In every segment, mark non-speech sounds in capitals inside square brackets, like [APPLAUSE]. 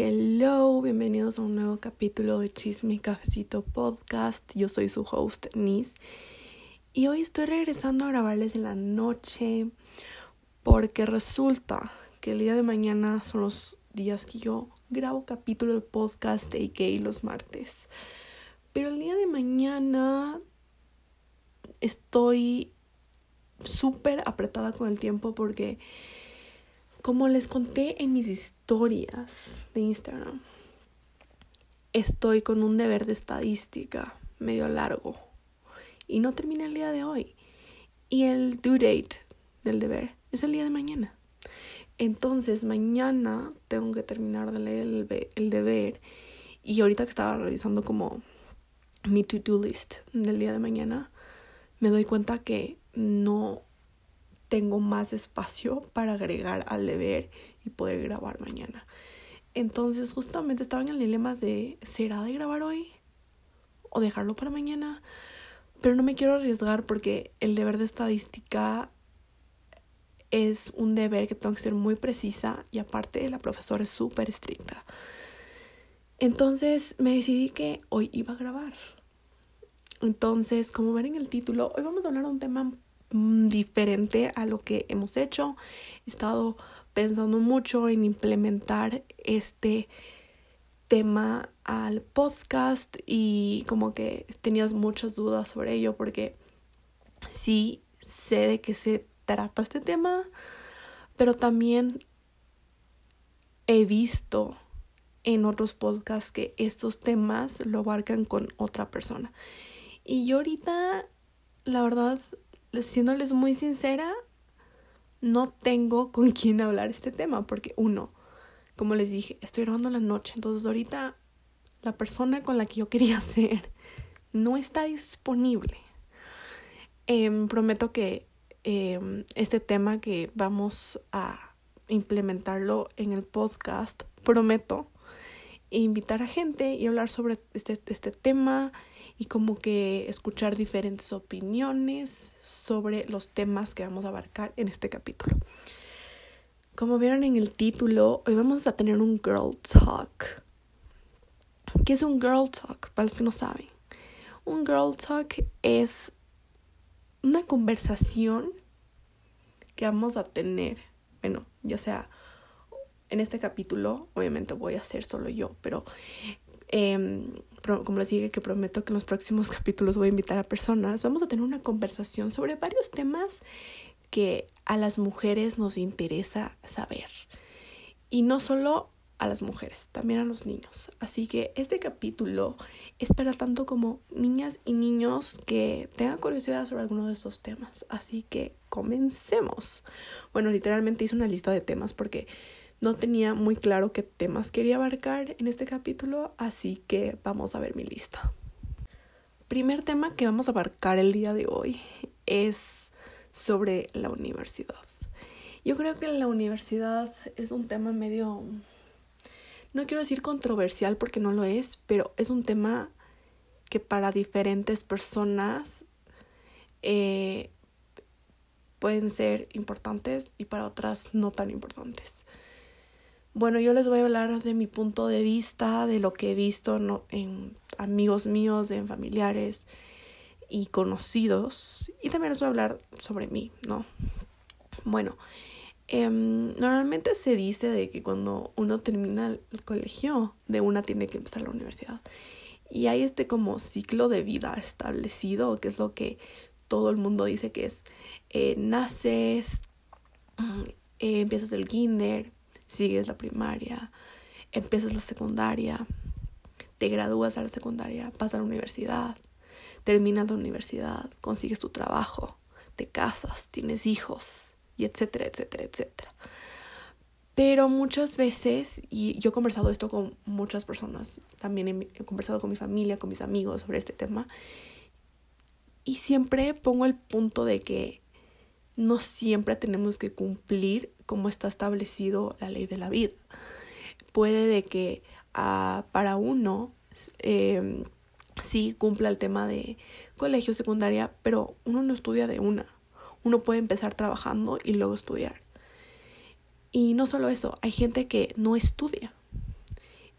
Hello, bienvenidos a un nuevo capítulo de Chisme y Cafecito Podcast. Yo soy su host, Nis. Y hoy estoy regresando a grabarles en la noche porque resulta que el día de mañana son los días que yo grabo capítulo del podcast gay los martes. Pero el día de mañana estoy súper apretada con el tiempo porque como les conté en mis historias de Instagram, estoy con un deber de estadística medio largo y no termina el día de hoy. Y el due date del deber es el día de mañana. Entonces mañana tengo que terminar de leer el, el deber y ahorita que estaba revisando como mi to-do list del día de mañana, me doy cuenta que no tengo más espacio para agregar al deber y poder grabar mañana. Entonces justamente estaba en el dilema de, ¿será de grabar hoy? ¿O dejarlo para mañana? Pero no me quiero arriesgar porque el deber de estadística es un deber que tengo que ser muy precisa y aparte la profesora es súper estricta. Entonces me decidí que hoy iba a grabar. Entonces, como ven en el título, hoy vamos a hablar de un tema diferente a lo que hemos hecho. He estado pensando mucho en implementar este tema al podcast y como que tenías muchas dudas sobre ello porque sí sé de qué se trata este tema, pero también he visto en otros podcasts que estos temas lo abarcan con otra persona. Y yo ahorita, la verdad, siéndoles muy sincera, no tengo con quién hablar este tema, porque uno, como les dije, estoy grabando la noche, entonces ahorita la persona con la que yo quería [LAUGHS] hacer no está disponible. Em, prometo que em, este tema que vamos a implementarlo en el podcast, prometo invitar a gente y hablar sobre este, este tema y como que escuchar diferentes opiniones sobre los temas que vamos a abarcar en este capítulo. Como vieron en el título, hoy vamos a tener un Girl Talk. ¿Qué es un Girl Talk? Para los que no saben. Un Girl Talk es una conversación que vamos a tener, bueno, ya sea en este capítulo, obviamente voy a ser solo yo, pero eh, como les dije que prometo que en los próximos [LAUGHS] capítulos voy a invitar a personas, vamos a tener una conversación sobre varios temas que a las mujeres nos interesa saber. Y no solo a las mujeres, también a los niños. Así que este capítulo es para tanto como niñas y niños que tengan curiosidad sobre alguno de esos temas. Así que comencemos. Bueno, literalmente hice una lista de temas porque no tenía muy claro qué temas quería abarcar en este capítulo, así que vamos a ver mi lista. Primer tema que vamos a abarcar el día de hoy es sobre la universidad. Yo creo que la universidad es un tema medio, no quiero decir controversial porque no lo es, pero es un tema que para diferentes personas eh, pueden ser importantes y para otras no tan importantes. Bueno, yo les voy a hablar de mi punto de vista, de lo que he visto en amigos míos, en familiares y conocidos. Y también les voy a hablar sobre mí, ¿no? Bueno, em, normalmente se dice de que cuando uno termina el colegio, de una tiene que empezar la universidad. Y hay este como ciclo de vida establecido, que es lo que todo el mundo dice que es, eh, naces, mm, eh, empiezas el kinder, sigues la primaria, empiezas la secundaria, te gradúas a la secundaria, pasas a la universidad, terminas la universidad, consigues tu trabajo, te casas, tienes hijos, y etcétera, etcétera, etcétera. Pero muchas veces, y yo he conversado esto con muchas personas, también he, conversado con mi familia, con mis amigos sobre este tema, y siempre pongo el punto de que no siempre tenemos que cumplir como está establecido la ley de la vida. Puede de que ah, para uno eh, sí cumpla el tema de colegio, secundaria, pero uno no estudia de una. Uno puede empezar trabajando y luego estudiar. Y no solo eso, hay gente que no estudia.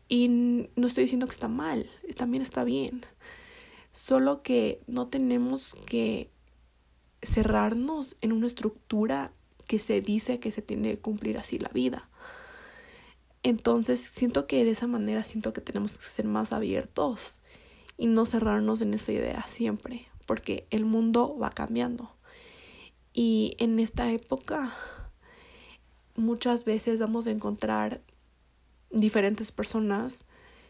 Y no estoy diciendo que está mal, también está bien. Solo que no tenemos que cerrarnos en una estructura que se dice que se tiene que cumplir así la vida. Entonces siento que de esa manera siento que tenemos que ser más abiertos y no cerrarnos en esa idea siempre, porque el mundo va cambiando. Y en esta época muchas veces vamos a encontrar diferentes personas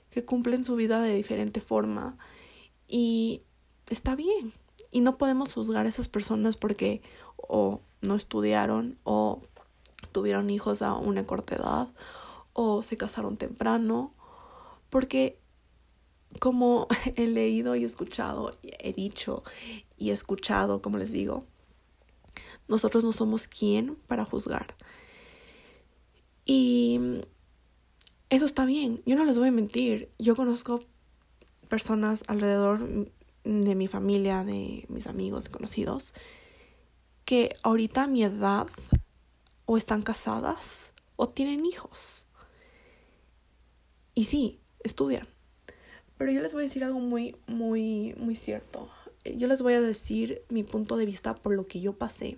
que cumplen su vida de diferente forma y está bien. Y no podemos juzgar a esas personas porque o no estudiaron o tuvieron hijos a una corta edad o se casaron temprano, porque como [LAUGHS] he leído y escuchado, he dicho y escuchado, como les digo, nosotros no somos quien para juzgar. Y eso está bien, yo no les voy a mentir, yo conozco personas alrededor de mi familia, de mis amigos conocidos, que ahorita a mi edad o están casadas o tienen hijos. Y sí, estudian. Pero yo les voy a decir algo muy, muy, muy cierto. Yo les voy a decir mi punto de vista por lo que yo pasé.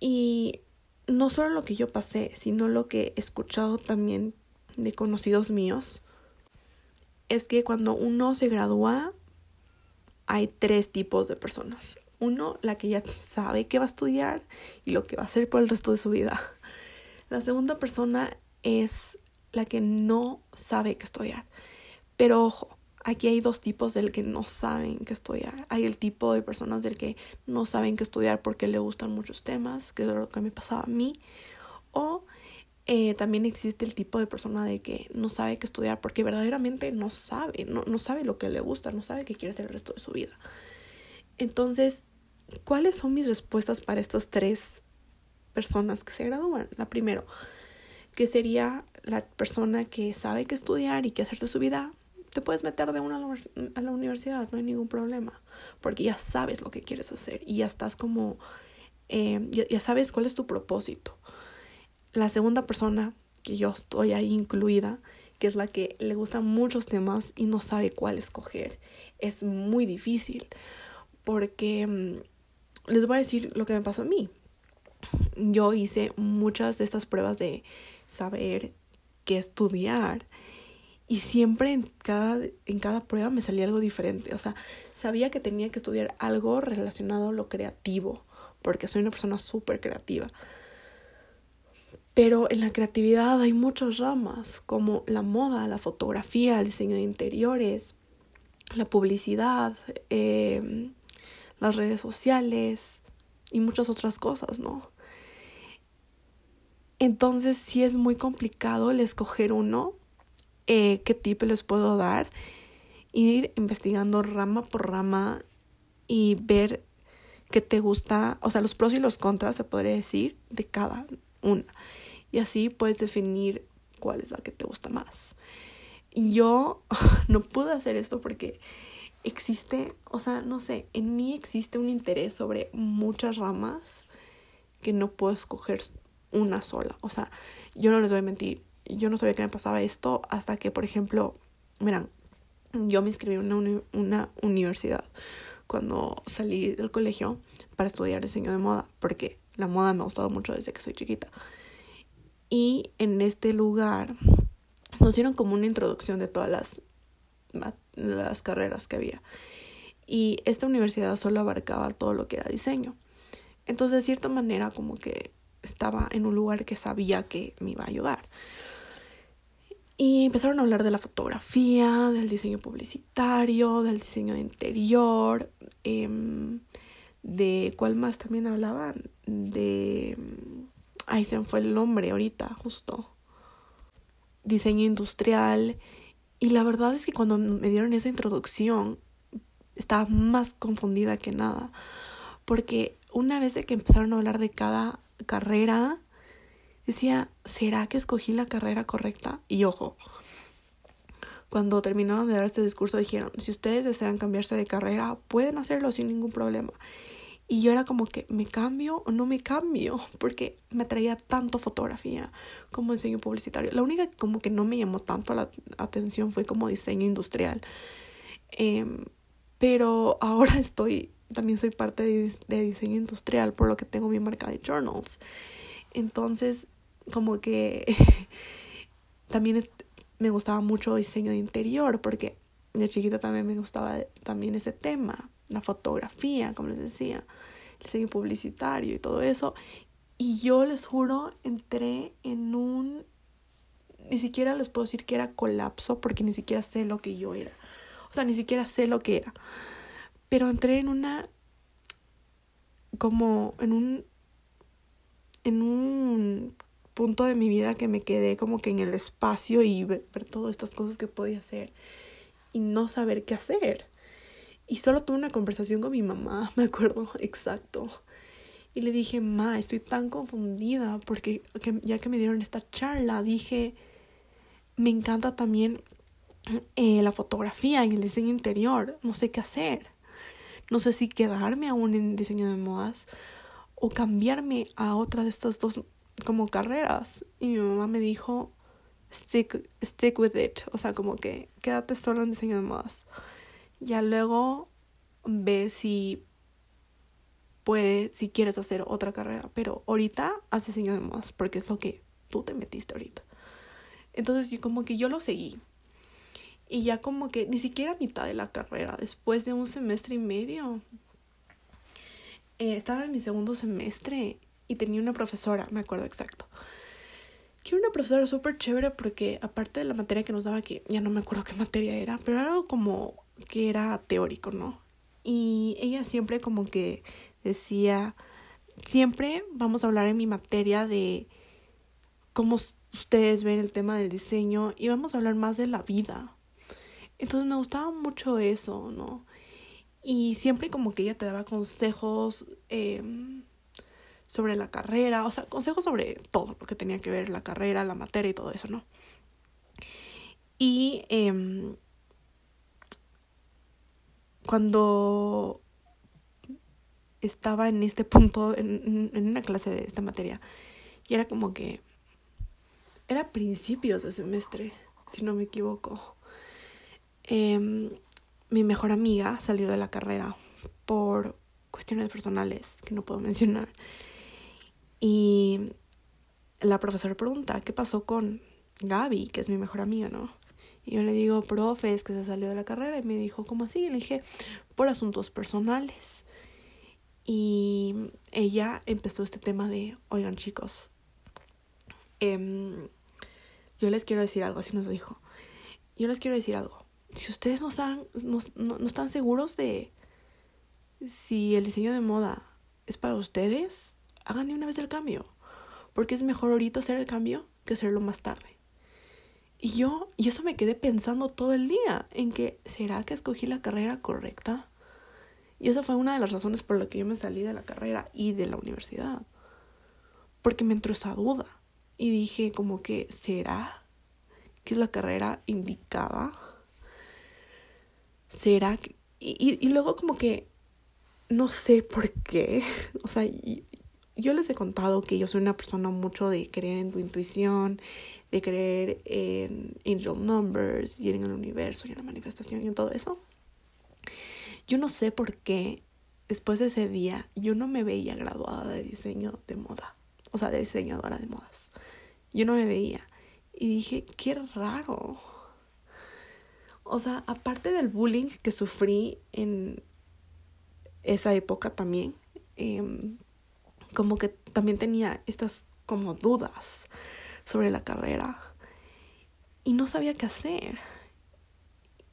Y no solo lo que yo pasé, sino lo que he escuchado también de conocidos míos, es que cuando uno se gradúa, hay tres tipos de personas. Uno, la que ya sabe que va a estudiar y lo que va a hacer por el resto de su vida. La segunda persona es la que no sabe qué estudiar. Pero ojo, aquí hay dos tipos del que no saben qué estudiar. Hay el tipo de personas del que no saben qué estudiar porque le gustan muchos temas, que es lo que me pasaba a mí. O eh, también existe el tipo de persona de que no sabe qué estudiar porque verdaderamente no sabe, no, no sabe lo que le gusta, no sabe qué quiere hacer el resto de su vida. Entonces, ¿cuáles son mis respuestas para estas tres personas que se gradúan? La primera, que sería la persona que sabe qué estudiar y qué hacer de su vida, te puedes meter de una a la universidad, no hay ningún problema, porque ya sabes lo que quieres hacer y ya estás como, eh, ya, sabes cuál es tu propósito. La segunda persona, que yo estoy ahí incluida, que es la que le gustan muchos temas y no sabe cuál escoger, es muy difícil, porque mm, les voy a decir lo que me pasó a mí. Yo hice muchas de estas pruebas de saber qué estudiar y siempre en cada, en cada prueba me salía algo diferente. O sea, sabía que tenía que estudiar algo relacionado a lo creativo, porque soy una persona súper creativa. Pero en la creatividad hay muchas ramas, como la moda, la fotografía, el diseño de interiores, la publicidad, em, las redes sociales y muchas otras cosas, ¿no? Entonces sí es muy complicado el escoger uno, eh, qué tipo les puedo dar, ir investigando rama por rama y ver qué te gusta, o sea, los pros y los contras, se podría decir, de cada una. Y así puedes definir cuál es la que te gusta más. Yo [LAUGHS] no pude hacer esto porque existe, o sea, no sé, en mí existe un interés sobre muchas ramas que no puedo escoger una sola. O sea, yo no les voy a mentir, yo no sabía que me pasaba esto hasta que, por ejemplo, miran, yo me inscribí en una, una universidad cuando salí del colegio para estudiar diseño de moda, porque la moda me ha gustado mucho desde que soy chiquita. Y en este lugar nos dieron como una introducción de todas las, las carreras que había. Y esta universidad solo abarcaba todo lo que era diseño. Entonces, de cierta manera, como que estaba en un lugar que sabía que me iba a ayudar. Y empezaron a hablar de la fotografía, del diseño publicitario, del diseño de interior, em, de cuál más también hablaban, de... Ahí se me fue el nombre ahorita, justo. Diseño industrial. Y la verdad es que cuando me dieron esa introducción, estaba más confundida que nada. Porque una vez de que empezaron a hablar de cada carrera, decía, ¿será que escogí la carrera correcta? Y ojo, cuando terminaron de dar este discurso dijeron, si ustedes desean cambiarse de carrera, pueden hacerlo sin ningún problema. Y yo era como que, ¿me cambio o no me cambio? [LAUGHS] Porque me traía tanto fotografía como diseño publicitario. La única como que no me llamó tanto la atención fue como diseño industrial. Em, pero [LAUGHS] ahora estoy, también soy parte de, diseño industrial, por lo que tengo mi marca de journals. Entonces, como que [LAUGHS] también me gustaba mucho diseño de interior, porque de chiquita también me gustaba también ese tema la fotografía, como les decía, el diseño publicitario y todo eso. Y yo les juro, entré en un... Ni siquiera les puedo decir que era colapso porque ni siquiera sé lo que yo era. O sea, ni siquiera sé lo que era. Pero entré en una... como en un... en un punto de mi vida que me quedé como que en el espacio y ver, ver todas estas cosas que podía hacer y no saber qué hacer. Y solo tuve una conversación con mi mamá, [LAUGHS] me acuerdo exacto. Y le dije, ma, estoy tan confundida porque ya que me dieron esta charla, dije, me encanta también eh, la fotografía y el diseño interior. No sé qué hacer. No sé si quedarme aún en diseño de modas o cambiarme a otra de estas dos como carreras. Y mi mamá me dijo, stick, stick with it. O sea, como que quédate solo en diseño de modas. Ya luego ve si puede, si quieres hacer otra carrera, pero ahorita haz diseño de modas porque es lo que tú te metiste ahorita. Entonces yo como que yo lo seguí. Y ya como que ni siquiera a mitad de la carrera, después de un semestre y medio, eh, estaba en mi segundo semestre y tenía una profesora, me acuerdo exacto, que una profesora súper chévere porque aparte de la materia que nos daba, que ya no me acuerdo qué materia era, pero era algo como que era teórico, ¿no? Y ella siempre como que decía, siempre vamos a hablar en mi materia de cómo ustedes ven el tema del diseño y vamos a hablar más de la vida. Entonces me gustaba mucho eso, ¿no? Y siempre como que ella te daba consejos em, sobre la carrera, o sea, consejos sobre todo lo que tenía que ver la carrera, la materia y todo eso, ¿no? Y eh, cuando estaba en este punto, en, una clase de esta materia, y era como que era principios de semestre, si no me equivoco. Em, mi mejor amiga salió de la carrera por cuestiones personales que no puedo [LAUGHS] mencionar. Y la profesora pregunta, ¿qué pasó con Gaby, que es mi mejor amiga, no? Y yo le digo, profe, es que se salió de la carrera. Y me dijo, ¿cómo así? Y le dije, por asuntos personales. Y ella empezó este tema de, oigan chicos, em, yo les quiero decir algo, así nos dijo. Yo les quiero decir algo. Si ustedes no están, no, no están seguros de si el diseño de moda es para ustedes, hagan de una vez el cambio. Porque es mejor ahorita hacer el cambio que hacerlo más tarde. Y yo, y eso me quedé pensando todo el día, en que, ¿será que escogí la carrera correcta? Y esa fue una de las razones por las que yo me salí de la carrera y de la universidad. Porque me entró esa duda. Y dije como que, ¿será que es la carrera indicada? ¿Será que... Y, y, luego como que, no sé por qué. [LAUGHS] O sea, yo les he contado que yo soy una persona mucho de creer en tu intuición, de creer en angel numbers y en el universo y en la manifestación y en todo eso. Yo no sé por qué después de ese día yo no me veía graduada de diseño de moda, o sea, de diseñadora de modas. Yo no me veía y dije, qué raro. O sea, aparte del bullying que sufrí en esa época también, em, como que también tenía estas como dudas sobre la carrera y no sabía qué hacer.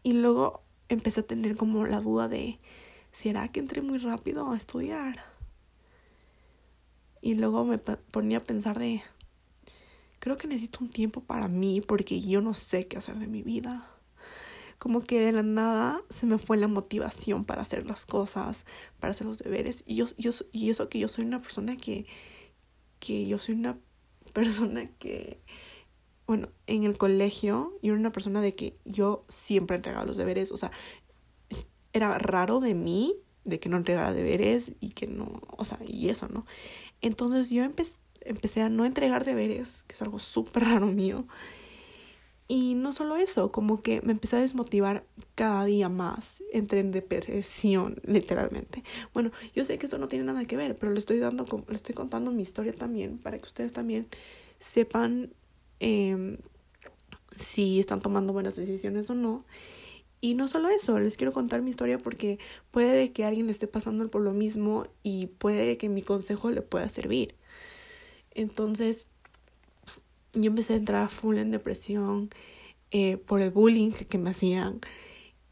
Y luego empecé a tener como la duda de, ¿será que entré muy rápido a estudiar? Y luego me ponía a pensar de, creo que necesito un tiempo para mí porque yo no sé qué hacer de mi vida. Como que de la nada se me fue la motivación para hacer las cosas, para hacer los deberes. Y, yo, yo, y eso que yo soy una persona que, que yo soy una [LAUGHS] persona que, bueno, en el colegio yo era una persona de que yo siempre entregaba los deberes, o sea, era raro de mí de que no entregara deberes y que no, o sea, y eso, ¿no? Entonces yo empecé a no entregar deberes, que es algo súper raro mío. Y no solo eso, como que me empecé a desmotivar cada día más. Entré en depresión, literalmente. Bueno, yo sé que esto no tiene nada que ver, pero le estoy dando, le estoy contando mi historia también para que ustedes también sepan eh, si están tomando buenas decisiones o no. Y no solo eso, les quiero contar mi historia porque puede que alguien le esté pasando por lo mismo y puede que mi consejo le pueda servir. Entonces, yo empecé a entrar full en depresión eh, por el bullying que me hacían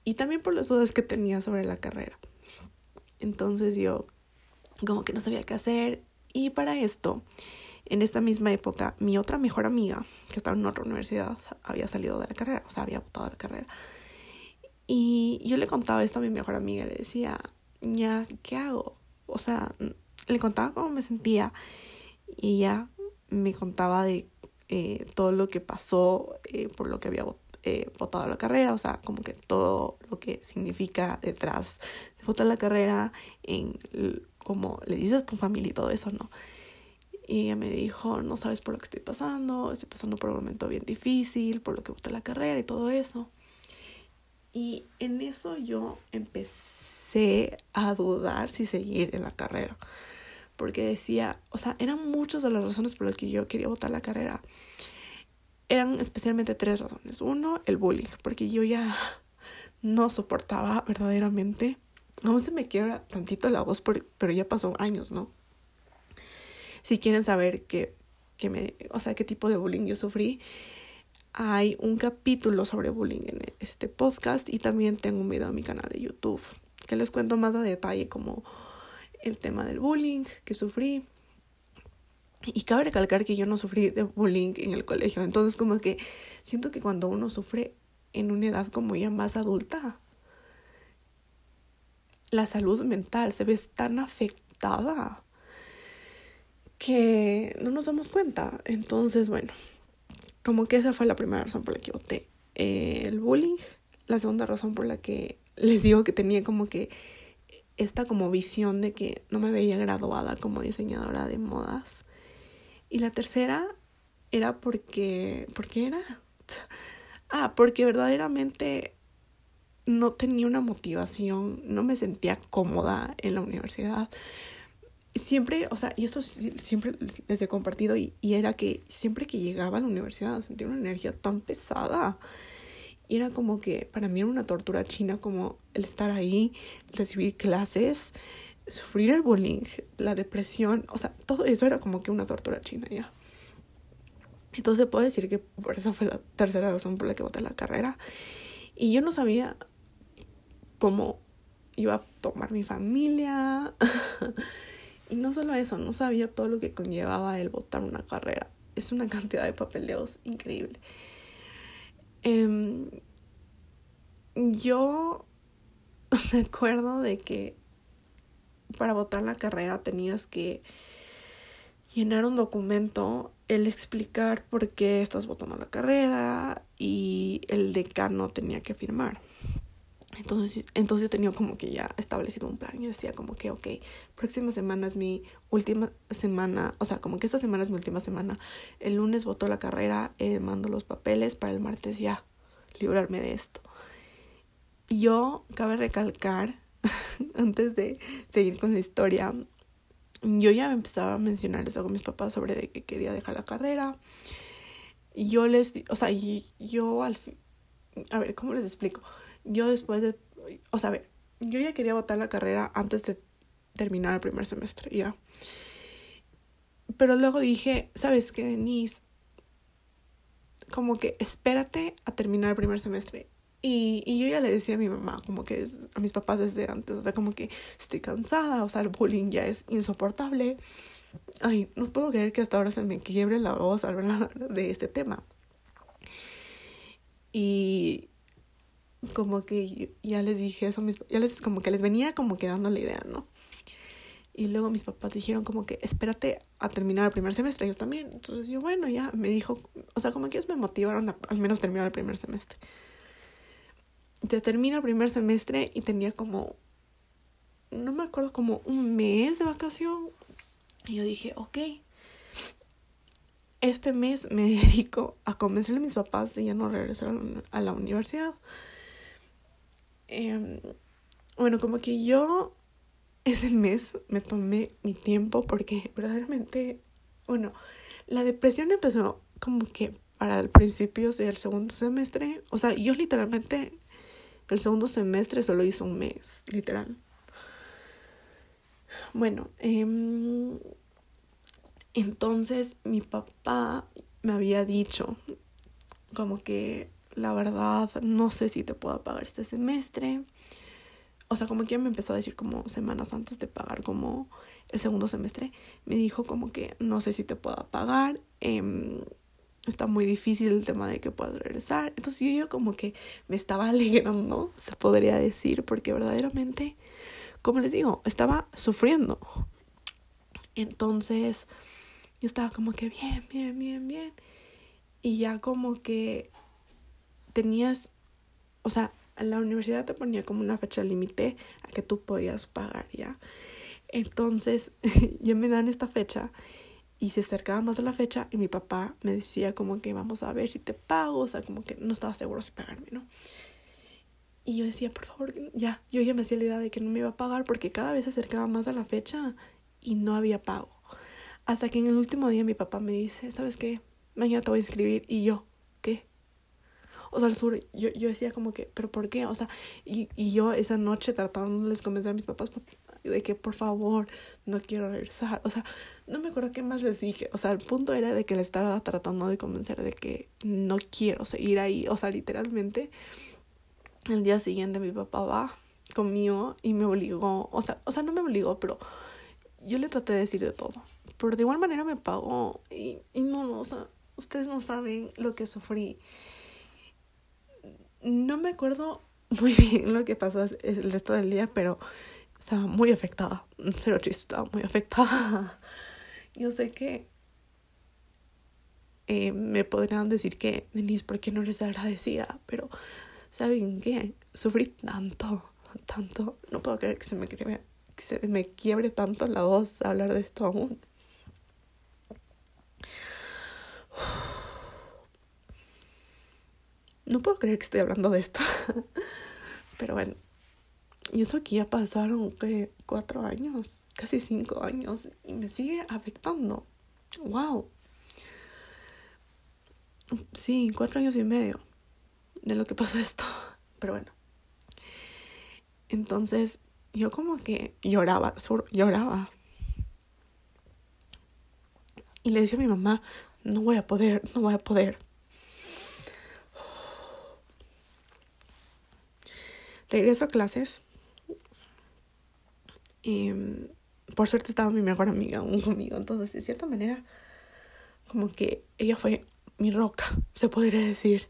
y también por las dudas que tenía sobre la carrera. Entonces yo como que no sabía qué hacer y para esto en esta misma época, mi otra mejor amiga, que estaba en otra universidad, había salido de la carrera, o sea, había votado la carrera. Y yo le contaba esto a mi mejor amiga, le decía, ya, ¿qué hago? O sea, le contaba cómo me sentía y ella me contaba de eh, todo lo que pasó eh, por lo que había eh, votado la carrera, o sea, como que todo lo que significa detrás de votar la carrera, en como le dices a tu familia y todo eso, ¿no? Y ella me dijo, no sabes por lo que estoy pasando, estoy pasando por un momento bien difícil, por lo que boté la carrera y todo eso. Y en eso yo empecé a dudar si seguir en la carrera. Porque decía, o sea, eran muchas de las razones por las que yo quería votar la carrera. Eran especialmente tres razones. Uno, el bullying, porque yo ya [LAUGHS] no soportaba verdaderamente. Aún se me quiebra tantito la voz, pero ya pasó años, ¿no? Si quieren saber qué, qué me, o sea, qué tipo de bullying yo sufrí, hay un capítulo sobre bullying en este podcast y también tengo un video en mi canal de YouTube que les cuento más a detalle como el tema del bullying que sufrí. Y cabe recalcar que yo no sufrí de bullying en el colegio, entonces como que siento que cuando uno sufre en una edad como ya más adulta, la salud mental se ve tan afectada que no nos damos cuenta. Entonces, bueno, como que esa fue la primera razón por la que voté eh, el bullying. La segunda razón por la que les digo que tenía como que esta como visión de que no me veía graduada como diseñadora de modas. Y la tercera era porque, ¿por qué era? [LAUGHS] Ah, porque verdaderamente no tenía una motivación, no me sentía cómoda en la universidad siempre, o sea, y esto siempre les he compartido, y, y, era que siempre que llegaba a la universidad sentía una energía tan pesada. Y era como que para mí era una tortura china, como el estar ahí, recibir clases, sufrir el bullying, la depresión, o sea, todo eso era como que una tortura china ya. Entonces puedo decir que por eso fue la tercera razón por la que voté la carrera. Y yo no sabía cómo iba a tomar mi familia. [LAUGHS] Y no solo eso, no sabía todo lo que conllevaba el votar una carrera. Es una cantidad de papeleos increíble. Em, yo [LAUGHS] me acuerdo de que para votar la carrera tenías que llenar un documento, el explicar por qué estás votando la carrera y el decano tenía que firmar. Entonces, entonces yo tenía como que ya establecido un plan y decía como que, ok, próxima semana es mi última semana, o sea, como que esta semana es mi última semana. El lunes voto la carrera, eh, mando los papeles para el martes ya librarme de esto. Yo, cabe recalcar, [LAUGHS] antes de seguir con la historia, yo ya empezaba a mencionar eso con mis papás sobre que quería dejar la carrera. Y yo les, o sea, yo al fin, a ver, ¿cómo les explico? Yo después de, o sea, a ver, yo ya quería votar la carrera antes de terminar el primer semestre, ya. Pero luego dije, ¿sabes qué, Denise? Como que espérate a terminar el primer semestre. Y, y yo ya le decía a mi mamá, como que a mis papás desde antes, o sea, como que estoy cansada, o sea, el bullying ya es insoportable. Ay, no puedo creer que hasta ahora se me quiebre la voz al hablar de este tema. Y, como que ya les dije eso, ya les como que les venía como que dando la idea, ¿no? Y luego mis papás dijeron como que espérate a terminar el primer semestre, yo también. Entonces yo, bueno, ya me dijo, o sea, como que ellos me motivaron a al menos terminar el primer semestre. Entonces termino el primer semestre y tenía como no me acuerdo, como un mes de vacación. Y yo dije, ok, este mes me [LAUGHS] dedico a convencerle a mis papás de ya no regresar a la universidad. Em, bueno, como que yo ese mes me tomé mi tiempo porque verdaderamente, bueno, la depresión empezó como que para el principio del segundo semestre. O sea, yo literalmente el segundo semestre solo hizo un mes, literal. Bueno, eh, entonces mi papá me había dicho como que la verdad no sé si te puedo pagar este semestre. O sea, como que me empezó a decir como semanas antes de pagar como el segundo semestre. Me dijo como que no sé si te puedo pagar. Eh, está muy difícil el tema de que puedas regresar. Entonces yo como que me estaba [LAUGHS] alegrando, se podría decir, porque verdaderamente, como les digo, estaba sufriendo. Entonces yo estaba como que bien, bien, bien, bien. Y ya como que tenías, o sea, la universidad te ponía como una fecha límite a que tú podías pagar, ¿ya? Entonces, [LAUGHS] ya me dan esta fecha y se acercaba más a la fecha y mi papá me decía como que vamos a ver si te pago, o sea, como que no estaba seguro si pagarme, ¿no? Y yo decía, por favor, ya, yo ya me hacía la idea de que no me iba a pagar porque cada vez se acercaba más a la fecha y no había pago. Hasta que en el último día mi papá me dice, ¿sabes qué? Mañana te voy a inscribir y yo. O sea, al sur, yo, yo decía como que, ¿pero por qué? O sea, y, y yo esa noche tratándoles convencer a mis papás, de que por favor no quiero regresar. O sea, no me acuerdo qué más les dije. O sea, el punto era de que le estaba tratando de convencer de que no quiero seguir ahí. O sea, literalmente, el día siguiente mi papá va conmigo y me obligó. O sea, o sea, no me obligó, pero yo le traté de decir de todo. Pero de igual manera me pagó. Y, y no, no, o sea, ustedes no saben lo que sufrí. No me acuerdo [LAUGHS] muy bien lo que pasó el resto del día, pero estaba muy afectada. Cero chiste, estaba muy afectada. [LAUGHS] Yo sé que eh, me podrían decir que, Denise, ¿por qué no eres agradecida? Pero, ¿saben qué? Sufrí tanto, tanto. No puedo creer que se me, que se me quiebre tanto la voz hablar de esto aún. No puedo creer que estoy hablando de esto. [LAUGHS] Pero bueno, y eso aquí ya pasaron que cuatro años, casi cinco años, y me sigue afectando. ¡Wow! Sí, cuatro años y medio de lo que pasó esto. [LAUGHS] Pero bueno. Entonces, yo como que lloraba, lloraba. Y le decía a mi mamá, no voy a poder, no voy a poder. Regreso a clases y por suerte estaba mi mejor amiga aún conmigo. Entonces, de cierta manera, como que ella fue mi roca, se podría decir,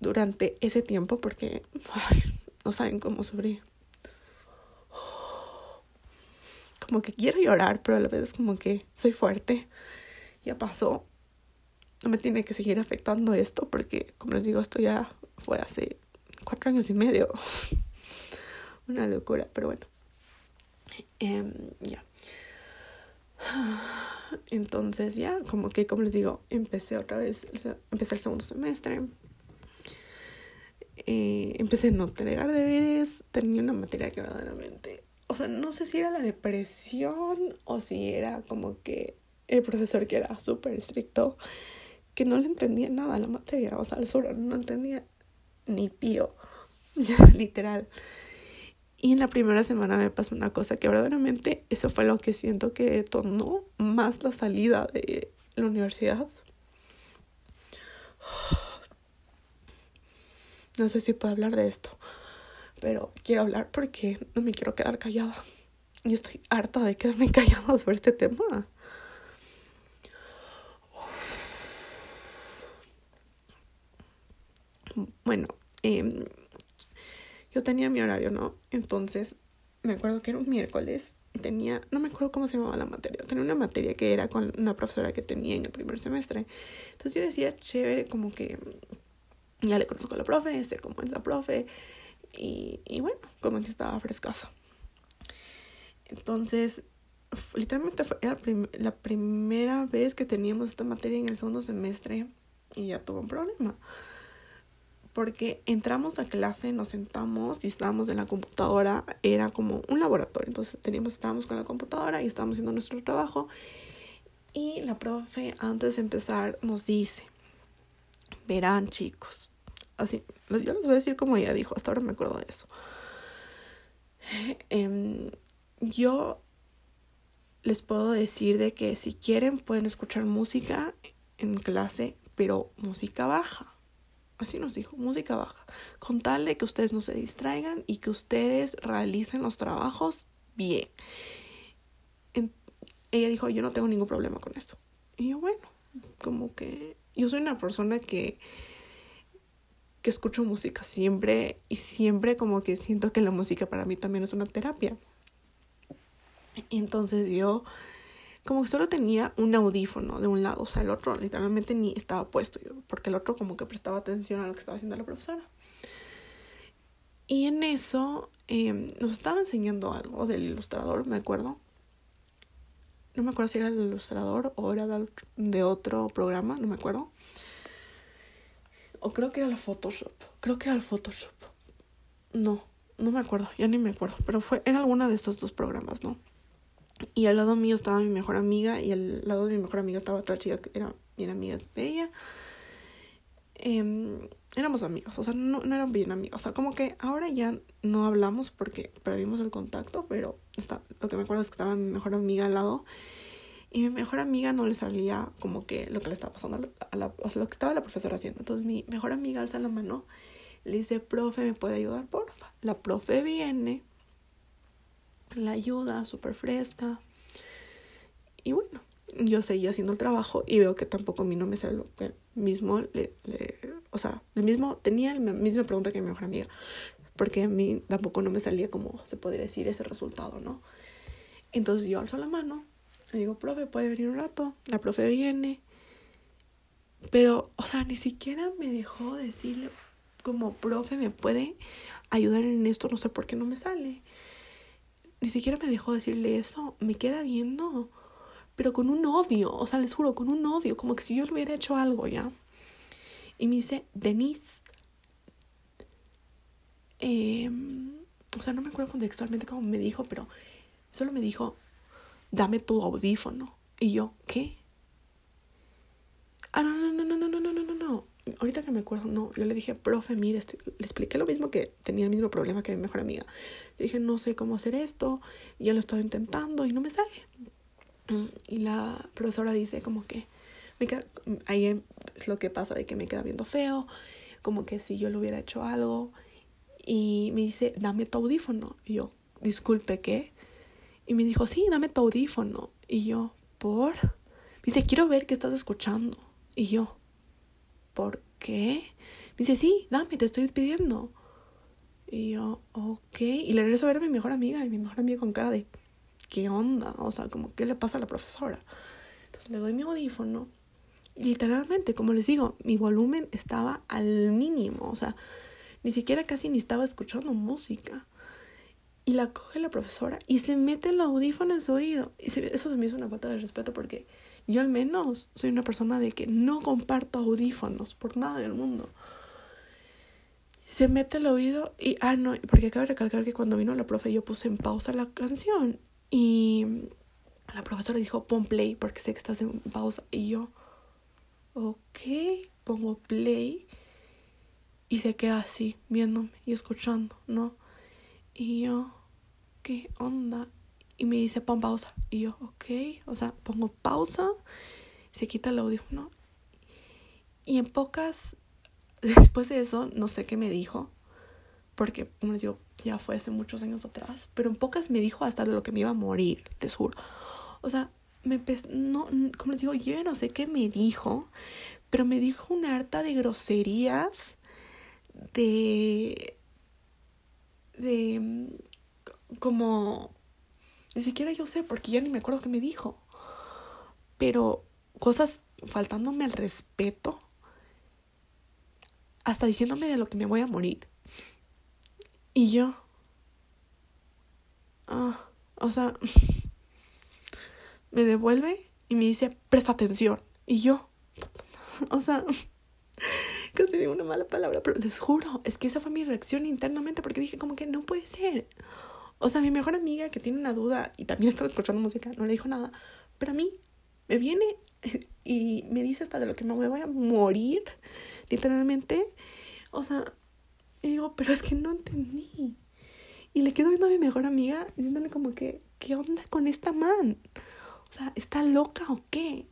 durante ese tiempo, porque no saben cómo sufrí. Como que quiero llorar, pero a la vez como que soy fuerte. Ya pasó. No me tiene que seguir afectando esto, porque, como les digo, esto ya fue hace cuatro años y medio [LAUGHS] una locura, pero bueno. Em, ya. [SIGHS] Entonces ya, como que, como les digo, empecé otra vez, empecé el segundo semestre. Eh, empecé a no entregar deberes. Tenía una materia que verdaderamente, o sea, no sé si era la depresión o si era como que el profesor que era súper estricto, que no le entendía nada a la materia, o sea, al sur no entendía ni pío, [LAUGHS] literal. Y en la primera semana me pasó una cosa que verdaderamente eso fue lo que siento que detonó más la salida de la universidad. [SIGHS] No sé si puedo hablar de esto, pero quiero hablar porque no me quiero quedar callada. Y estoy harta de quedarme [LAUGHS] callada sobre este tema. [SIGHS] Bueno, eh, yo tenía mi horario, ¿no? Entonces, me acuerdo que era un miércoles y tenía, no me acuerdo cómo se llamaba la materia, tenía una materia que era con una profesora que tenía en el primer semestre. Entonces yo decía, chévere, como que ya le conozco a la profe, sé cómo es la profe, y, y bueno, como que estaba frescasa. Entonces, literalmente fue la, la primera vez que teníamos esta materia en el segundo semestre y ya tuvo un problema. Porque entramos a clase, nos sentamos y estábamos en la computadora, era como un laboratorio, entonces teníamos, estábamos con la computadora y estábamos haciendo nuestro trabajo. Y la profe, antes de empezar, nos dice, verán chicos, así, yo les voy a decir como ella dijo, hasta ahora me acuerdo de eso. Eh, yo les puedo decir de que si quieren pueden escuchar música en clase, pero música baja. Así nos dijo, música baja. Con tal de que ustedes no se distraigan y que ustedes realicen los trabajos bien. ella dijo, yo no tengo ningún problema con esto. Y yo, bueno, como que yo soy una persona que que escucho música siempre y siempre como que siento que la música para mí también es una terapia. Entonces yo como que solo tenía un audífono de un lado, o sea, el otro literalmente ni estaba puesto, porque el otro como que prestaba atención a lo que estaba haciendo la profesora. Y en eso em, nos estaba enseñando algo del ilustrador, me acuerdo. No me acuerdo si era del ilustrador o era de otro programa, no me acuerdo. O creo que era el Photoshop. Creo que era el Photoshop. No, no me acuerdo, ya ni me acuerdo. Pero fue, era alguna de estos dos programas, ¿no? Y al lado mío estaba mi mejor amiga y al lado de mi mejor amiga estaba otra chica que era bien amiga de ella. Eh, éramos amigas, o sea, no, no eran bien amigas. O sea, como que ahora ya no hablamos porque perdimos el contacto, pero está, lo que me acuerdo es que estaba mi mejor amiga al lado. Y mi mejor amiga no le salía como que lo que le estaba pasando a la, o sea, lo que estaba la profesora haciendo. Entonces mi mejor amiga alza la mano, le dice, profe, ¿me puede ayudar, porfa? La profe viene, la ayuda, súper fresca. Y bueno, yo seguía haciendo el trabajo y veo que tampoco a mí no me sale lo que mismo le, le, o sea, el mismo, tenía la misma pregunta que mi mejor amiga, porque a mí tampoco no me salía como se podría decir ese resultado, ¿no? Entonces yo alzo la mano, le digo, profe, ¿puede venir un rato? La profe viene, pero, o sea, ni siquiera me dejó decirle como, profe, ¿me puede ayudar en esto? No sé por qué no me sale ni siquiera me dejó decirle eso, me queda viendo, pero con un odio, o sea, les juro, con un odio, como que si yo le hubiera hecho algo ya. Y me dice, Denise, eh, o sea, no me acuerdo contextualmente cómo me dijo, pero solo me dijo, dame tu audífono. Y yo, ¿qué? Ah, no, no, no, no, no, no, no, no, no ahorita que me acuerdo, no, yo le dije, profe, mire, le expliqué lo mismo que tenía el mismo problema que mi mejor amiga. Le dije, no sé cómo hacer esto, ya lo he estado intentando y no me sale. Y la profesora dice como que, me queda, ahí es lo que pasa de que me queda viendo feo, como que si yo le hubiera hecho algo. Y me dice, dame tu audífono. Y yo, disculpe, ¿qué? Y me dijo, sí, dame tu audífono. Y yo, ¿por? Me dice, quiero ver qué estás escuchando. Y yo, ¿por qué? Me dice, sí, dame, te estoy pidiendo. Y yo, ok. Y le regreso a ver a mi mejor amiga, y mi mejor amiga con cara de, ¿qué onda? O sea, como, ¿qué le pasa a la profesora? Entonces le doy mi audífono. Y literalmente, como les digo, mi volumen estaba al mínimo. O sea, ni siquiera casi ni estaba escuchando música. Y la coge la profesora y se mete el audífono en su oído. Y eso se me hizo una falta de respeto porque yo al menos soy una persona de que no comparto audífonos por nada del mundo. Se mete el oído y, ah, no, porque acabo de recalcar que cuando vino la profe yo puse en pausa la canción y la profesora dijo, pon play porque sé que estás en pausa. Y yo, ok, pongo play y se queda así, viéndome y escuchando, ¿no? Y yo, ¿qué onda? y me dice pon pausa. Y yo, ok, o sea, pongo pausa, se quita el audífono. Y en pocas, [LAUGHS] después de eso, no sé qué me dijo, porque, como les digo, ya fue hace muchos años atrás, pero en pocas me dijo hasta de lo que me iba a morir, les juro. O sea, me no, como les digo, yo no sé qué me dijo, pero me dijo una harta de groserías, de, de, como ni siquiera yo sé, porque ya ni me acuerdo qué me dijo. Pero cosas faltándome al respeto, hasta diciéndome de lo que me voy a morir. Y yo, ah, o sea, [LAUGHS] me devuelve y me dice, presta atención. Y yo, [LAUGHS] o sea, [LAUGHS] casi digo una mala palabra, pero les juro, es que esa fue mi reacción internamente porque dije como que no puede ser. O sea, mi mejor amiga que tiene una duda y también estaba escuchando música, no le dijo nada, pero a mí me viene [LAUGHS] y me dice hasta de lo que me voy a morir, literalmente. O sea, y digo, pero es que no entendí. Y le quedo viendo a mi mejor amiga, diciéndole como que, ¿qué onda con esta man? O sea, ¿está loca o qué?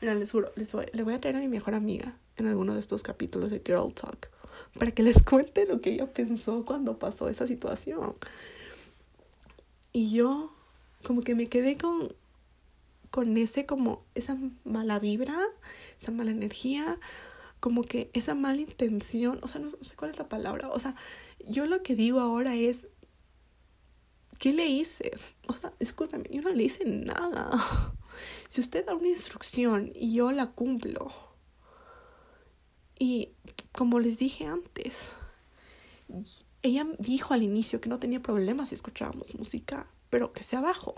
Mira, les juro, les voy, le voy a traer a mi mejor amiga en alguno de estos capítulos de Girl Talk para que les [LAUGHS] cuente lo que ella pensó cuando pasó esa situación. Y yo como que me quedé con, con ese como esa mala vibra, esa mala energía, como que esa mala intención, o sea, no, sé cuál es la palabra, o sea, yo lo que digo ahora es, ¿qué le hice? O sea, discúlpeme, yo no le hice nada. [LAUGHS] Si usted da una instrucción y yo la cumplo, y como les dije antes, ella dijo al inicio que no tenía problemas si escuchábamos música, pero que sea bajo.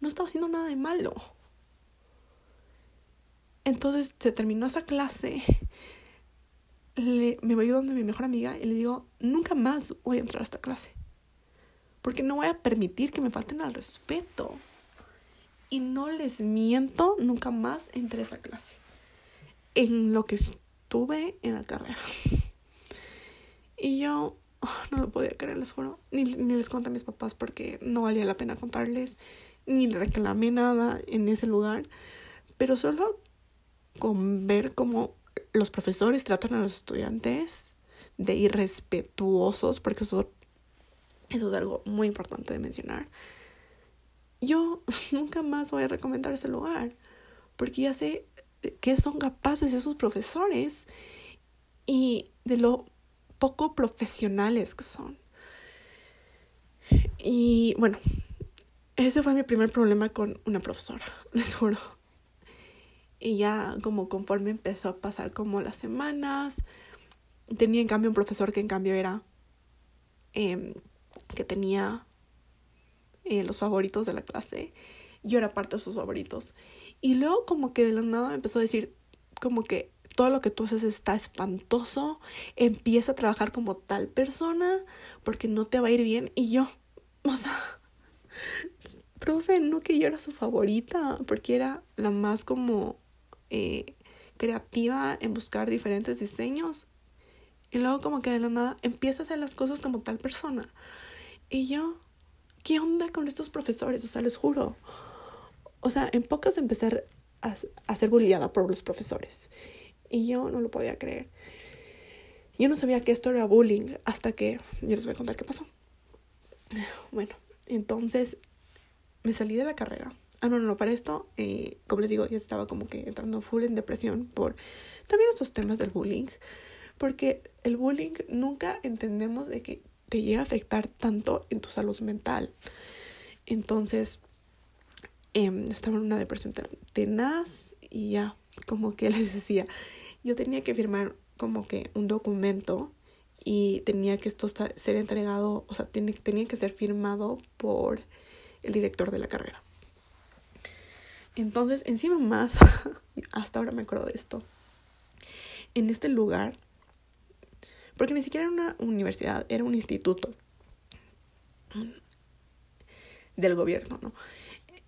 No estaba haciendo nada de malo. Entonces se terminó esa clase. Le, me voy donde mi mejor amiga y le digo, nunca más voy a entrar a esta clase. Porque no voy a permitir que me falten al respeto. Y no les miento, nunca más entré a esa clase. En lo que estuve en la carrera. [LAUGHS] Y yo no lo podía creer, les juro. Ni, ni les conté a mis papás porque no valía la pena contarles. Ni reclamé nada en ese lugar. Pero solo con ver cómo los profesores tratan a los estudiantes de irrespetuosos, porque eso, eso es algo muy importante de mencionar. Yo [LAUGHS] nunca más voy a recomendar ese lugar, porque ya sé que son capaces esos profesores y de lo poco profesionales que son. Y bueno, ese fue mi primer problema con una profesora, [LAUGHS] les juro. Y ya como conforme empezó a pasar como las semanas, tenía en cambio un profesor que en cambio era, em, que tenía eh, los favoritos de la clase. Yo era parte de sus favoritos. Y luego como que de la nada empezó a decir como que todo lo que tú haces está espantoso, empieza a trabajar como tal persona porque no te va a ir bien. Y yo, o sea, [LAUGHS] profe, no que yo era su favorita, porque era la más como eh, creativa en buscar diferentes diseños. Y luego como que de la nada empieza a hacer las cosas como tal persona. Y yo, ¿qué onda con estos profesores? O sea, les juro. O sea, en pocas empecé a, a ser bulliada por los profesores. Y yo no lo podía creer. Yo no sabía que esto era bullying hasta que ya les voy a contar qué pasó. [SIGHS] Bueno, entonces me salí de la carrera. Ah, no, no, no, para esto, eh, como les digo, ya estaba como que entrando full en depresión por también estos temas del bullying. Porque el bullying nunca entendemos de que te llega a afectar tanto en tu salud mental. Entonces, eh, estaba en una depresión tenaz y ya, como que [LAUGHS] les decía, yo tenía que firmar como que un documento y tenía que esto ser entregado, o sea, tenía, que ser firmado por el director de la carrera. Entonces, encima más, [LAUGHS] hasta ahora me acuerdo de esto, en este lugar, porque ni siquiera era una universidad, era un instituto del gobierno, ¿no?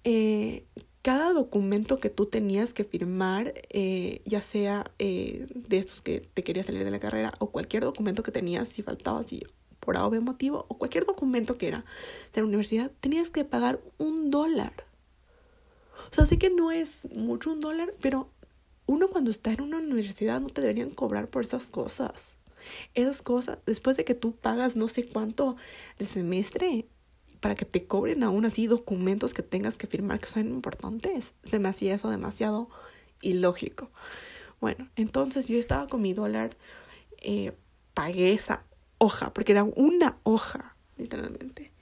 Eh, cada documento que tú tenías que firmar, eh, ya sea eh, de estos que te quería salir de la carrera o cualquier documento que tenías, si faltaba, si por algún motivo, o cualquier documento que era de la universidad, tenías que pagar un dólar. O sea, sé que no es mucho un dólar, pero uno cuando está en una universidad no te deberían cobrar por esas cosas. Esas cosas, después de que tú pagas no sé cuánto el semestre, para que te cobren aún así documentos que tengas que firmar que son importantes. Se me hacía eso demasiado ilógico. Bueno, entonces yo estaba con mi dólar, eh, pagué esa hoja, porque era una hoja, literalmente.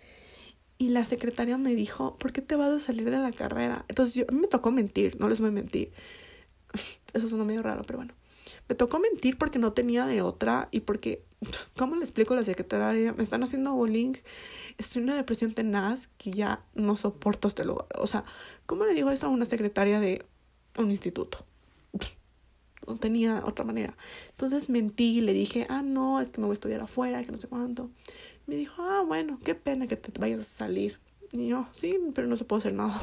Y la secretaria me dijo, ¿por qué te vas a salir de la carrera? Entonces yo, me tocó mentir, no les voy a mentir. [LAUGHS] Eso suena medio raro, pero bueno. Me tocó mentir porque no tenía de otra y porque, [LAUGHS] ¿cómo le explico a la secretaria? Me están haciendo bullying, estoy en una depresión tenaz que ya no soporto este lugar. O sea, ¿cómo le digo eso a una secretaria de un instituto? [LAUGHS] No tenía otra manera. Entonces mentí y le dije, ah, no, es que me voy a estudiar afuera, que no sé cuánto. Me dijo, ah, bueno, qué pena que te vayas a salir. Y yo, sí, pero no se puede hacer nada.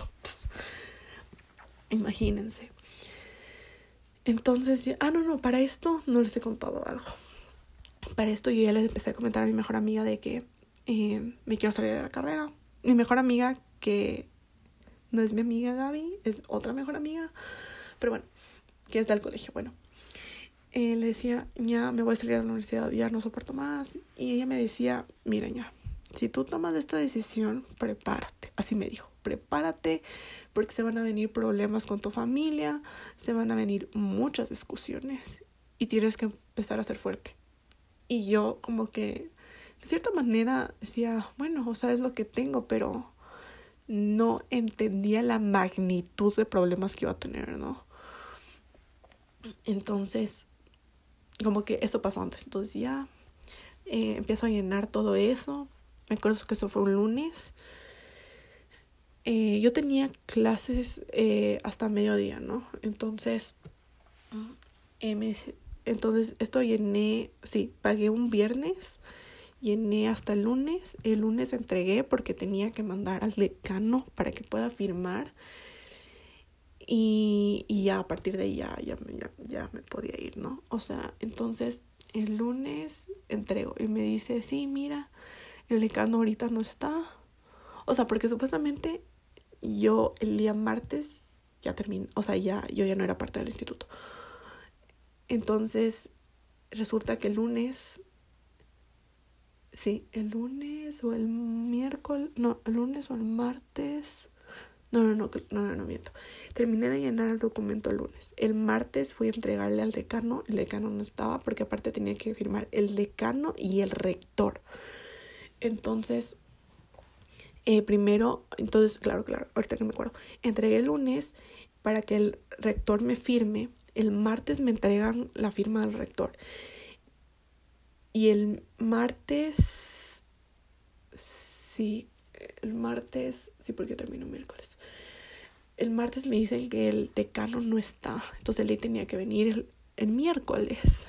[LAUGHS] Imagínense. Entonces, ah, no, no, para esto no les he contado algo. Para esto yo ya les empecé a comentar a mi mejor amiga de que eh, me quiero salir de la carrera. Mi mejor amiga, que no es mi amiga Gaby, es otra mejor amiga, pero bueno, que es del colegio. Bueno, eh, le decía, ya me voy a salir de la universidad, ya no soporto más. Y ella me decía, mira, ya, si tú tomas esta decisión, prepárate. Así me dijo, prepárate porque se van a venir problemas con tu familia, se van a venir muchas discusiones y tienes que empezar a ser fuerte. Y yo como que de cierta manera decía, bueno, o sea, es lo que tengo, pero no entendía la magnitud de problemas que iba a tener, ¿no? Entonces, como que eso pasó antes. Entonces ya eh, empiezo a llenar todo eso. Me acuerdo que eso fue un lunes. Eh, yo tenía clases eh, hasta mediodía, ¿no? Entonces, eh, entonces esto llené, sí, pagué un viernes, llené hasta el lunes, el lunes entregué porque tenía que mandar al decano para que pueda firmar y, y ya a partir de ahí ya, ya, ya, ya me podía ir, ¿no? O sea, entonces el lunes entrego y me dice, sí, mira, el decano ahorita no está. O sea, porque supuestamente yo el día martes ya terminé, o sea, ya yo ya no era parte del instituto. Entonces, resulta que el lunes, sí, el lunes o el miércoles, no, el lunes o el martes, no, no, no, no, no, no miento. Terminé de llenar el documento el lunes. El martes fui a entregarle al decano, el decano no estaba porque aparte tenía que firmar el decano y el rector. Entonces, eh, primero, entonces, claro, claro, ahorita que me acuerdo, entregué el lunes para que el rector me firme. El martes me entregan la firma del rector. Y el martes, sí, el martes, sí, porque termino miércoles. El martes me dicen que el decano no está, entonces él tenía que venir el, el miércoles.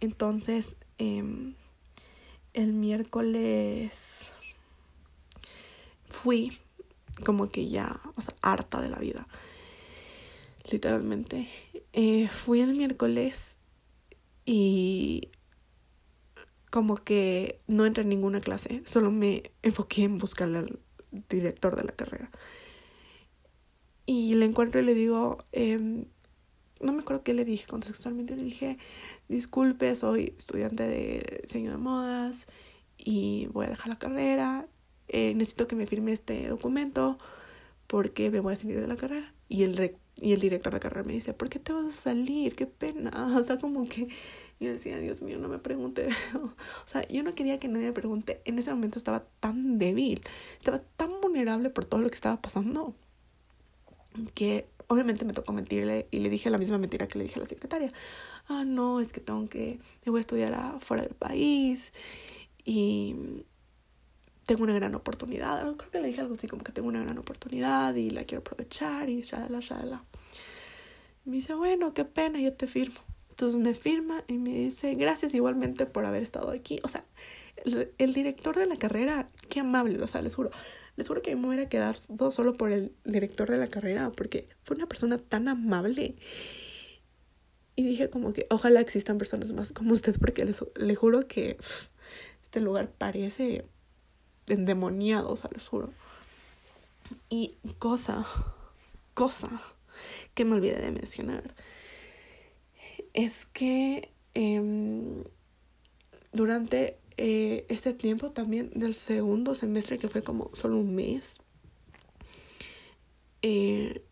Entonces, eh, el miércoles fui como que ya, o sea, harta de la vida. Literalmente. Eh, fui el miércoles y como que no entré en ninguna clase, solo me enfoqué en buscar al director de la carrera. Y le encuentro y le digo, em, no me acuerdo qué le dije contextualmente, le dije, disculpe, soy estudiante de diseño de modas y voy a dejar la carrera eh, necesito que me firme este documento porque me voy a salir de la carrera. Y el, y el director de la carrera me dice, ¿por qué te vas a salir? Qué pena. [LAUGHS] O sea, como que yo decía, Dios mío, no me pregunte. [LAUGHS] o sea, yo no quería que nadie me pregunte. En ese momento estaba tan débil, estaba tan vulnerable por todo lo que estaba pasando, que obviamente me tocó mentirle y le dije la misma mentira que le dije a la secretaria. Ah, no, es que tengo que, me voy a estudiar afuera del país. Y tengo una gran oportunidad. Creo que le dije algo así como que tengo una gran oportunidad y la quiero aprovechar y shala, shala. Me dice, bueno, qué pena, yo te firmo. Entonces me firma y me dice, gracias igualmente por haber estado aquí. O sea, el, director de la carrera, qué amable, o sea, les juro. Les juro que me hubiera quedado solo por el director de la carrera, porque fue una persona tan amable. Y dije como que ojalá existan personas más como usted, porque les, le juro que este lugar parece endemoniado, o sea, les juro. Y cosa, cosa que me olvidé de mencionar, es que em, durante eh, este tiempo también del segundo semestre, que fue como solo un mes, eh,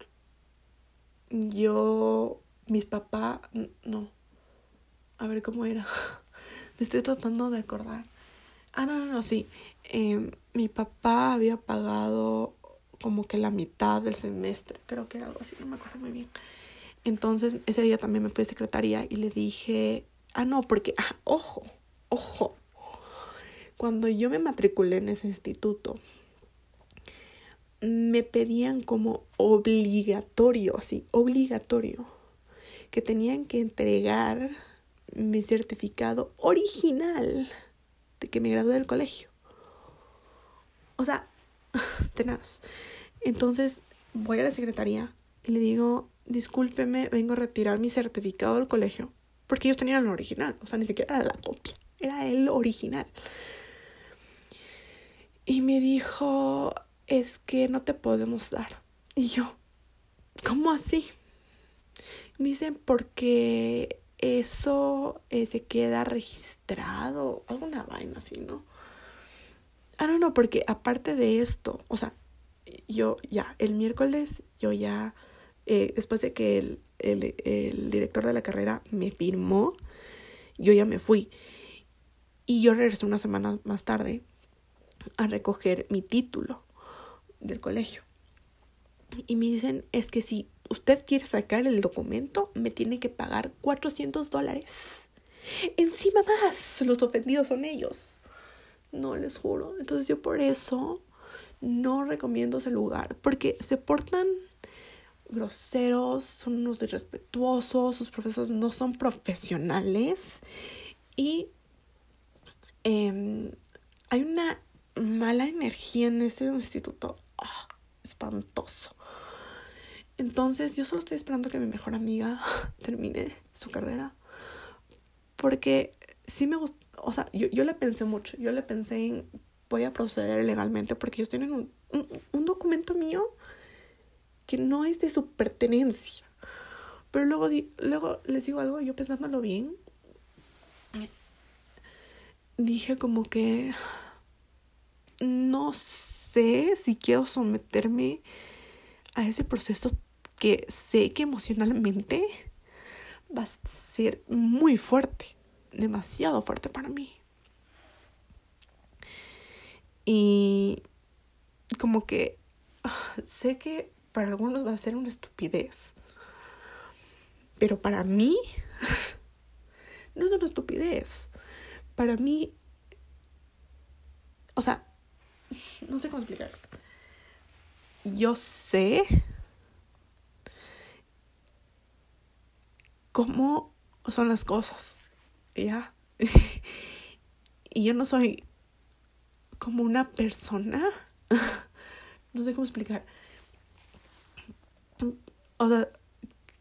yo, mis papás, no, a ver cómo era, [LAUGHS] me estoy tratando de acordar. Ah, no, no, no, sí. Em, mi papá había pagado como que la mitad del semestre, creo que era algo así, no me acuerdo muy bien. Entonces ese día también me fui a secretaría y le dije, ah, no, porque, ah, ojo, ojo, cuando yo me matriculé en ese instituto, me pedían como obligatorio, así, obligatorio, que tenían que entregar mi certificado original de que me gradué del colegio. O sea, [LAUGHS] tenaz. Entonces voy a la secretaría y le digo, discúlpeme, vengo a retirar mi certificado del colegio. Porque ellos tenían el original, o sea, ni siquiera era la copia, era el original. Y me dijo, es que no te podemos dar. Y yo, ¿cómo así? Me dicen, porque eso eh, se queda registrado, alguna vaina así, ¿no? Ah, no, no, porque aparte de esto, o sea, yo ya, el miércoles, yo ya, eh, después de que el, el, el director de la carrera me firmó, yo ya me fui. Y yo regresé una semana más tarde a recoger mi título del colegio. Y me dicen, es que si usted quiere sacar el documento, me tiene que pagar 400 dólares. Encima más, los ofendidos son ellos. No les juro. Entonces yo por eso no recomiendo ese lugar, porque se portan groseros, son unos irrespetuosos, sus profesores no son profesionales y em, hay una mala energía en ese instituto. Ah, espantoso. Entonces yo solo estoy esperando que mi mejor amiga [LAUGHS] termine su carrera. Porque sí me gusta, o sea, yo, yo le pensé mucho, yo le pensé en voy a proceder legalmente porque ellos tienen un, un, un documento mío que no es de su pertenencia. Pero luego, luego les digo algo, yo pensándolo bien, dije como que no sé si quiero someterme a ese proceso que sé que emocionalmente va a ser muy fuerte, demasiado fuerte para mí. Y como que sé que para algunos va a ser una estupidez, pero para mí [LAUGHS] no es una estupidez. Para mí, o sea, [LAUGHS] no sé cómo explicarles. Yo sé cómo son las cosas, ¿ya? [LAUGHS] y yo no soy como una persona, [LAUGHS] no sé cómo explicar. O sea,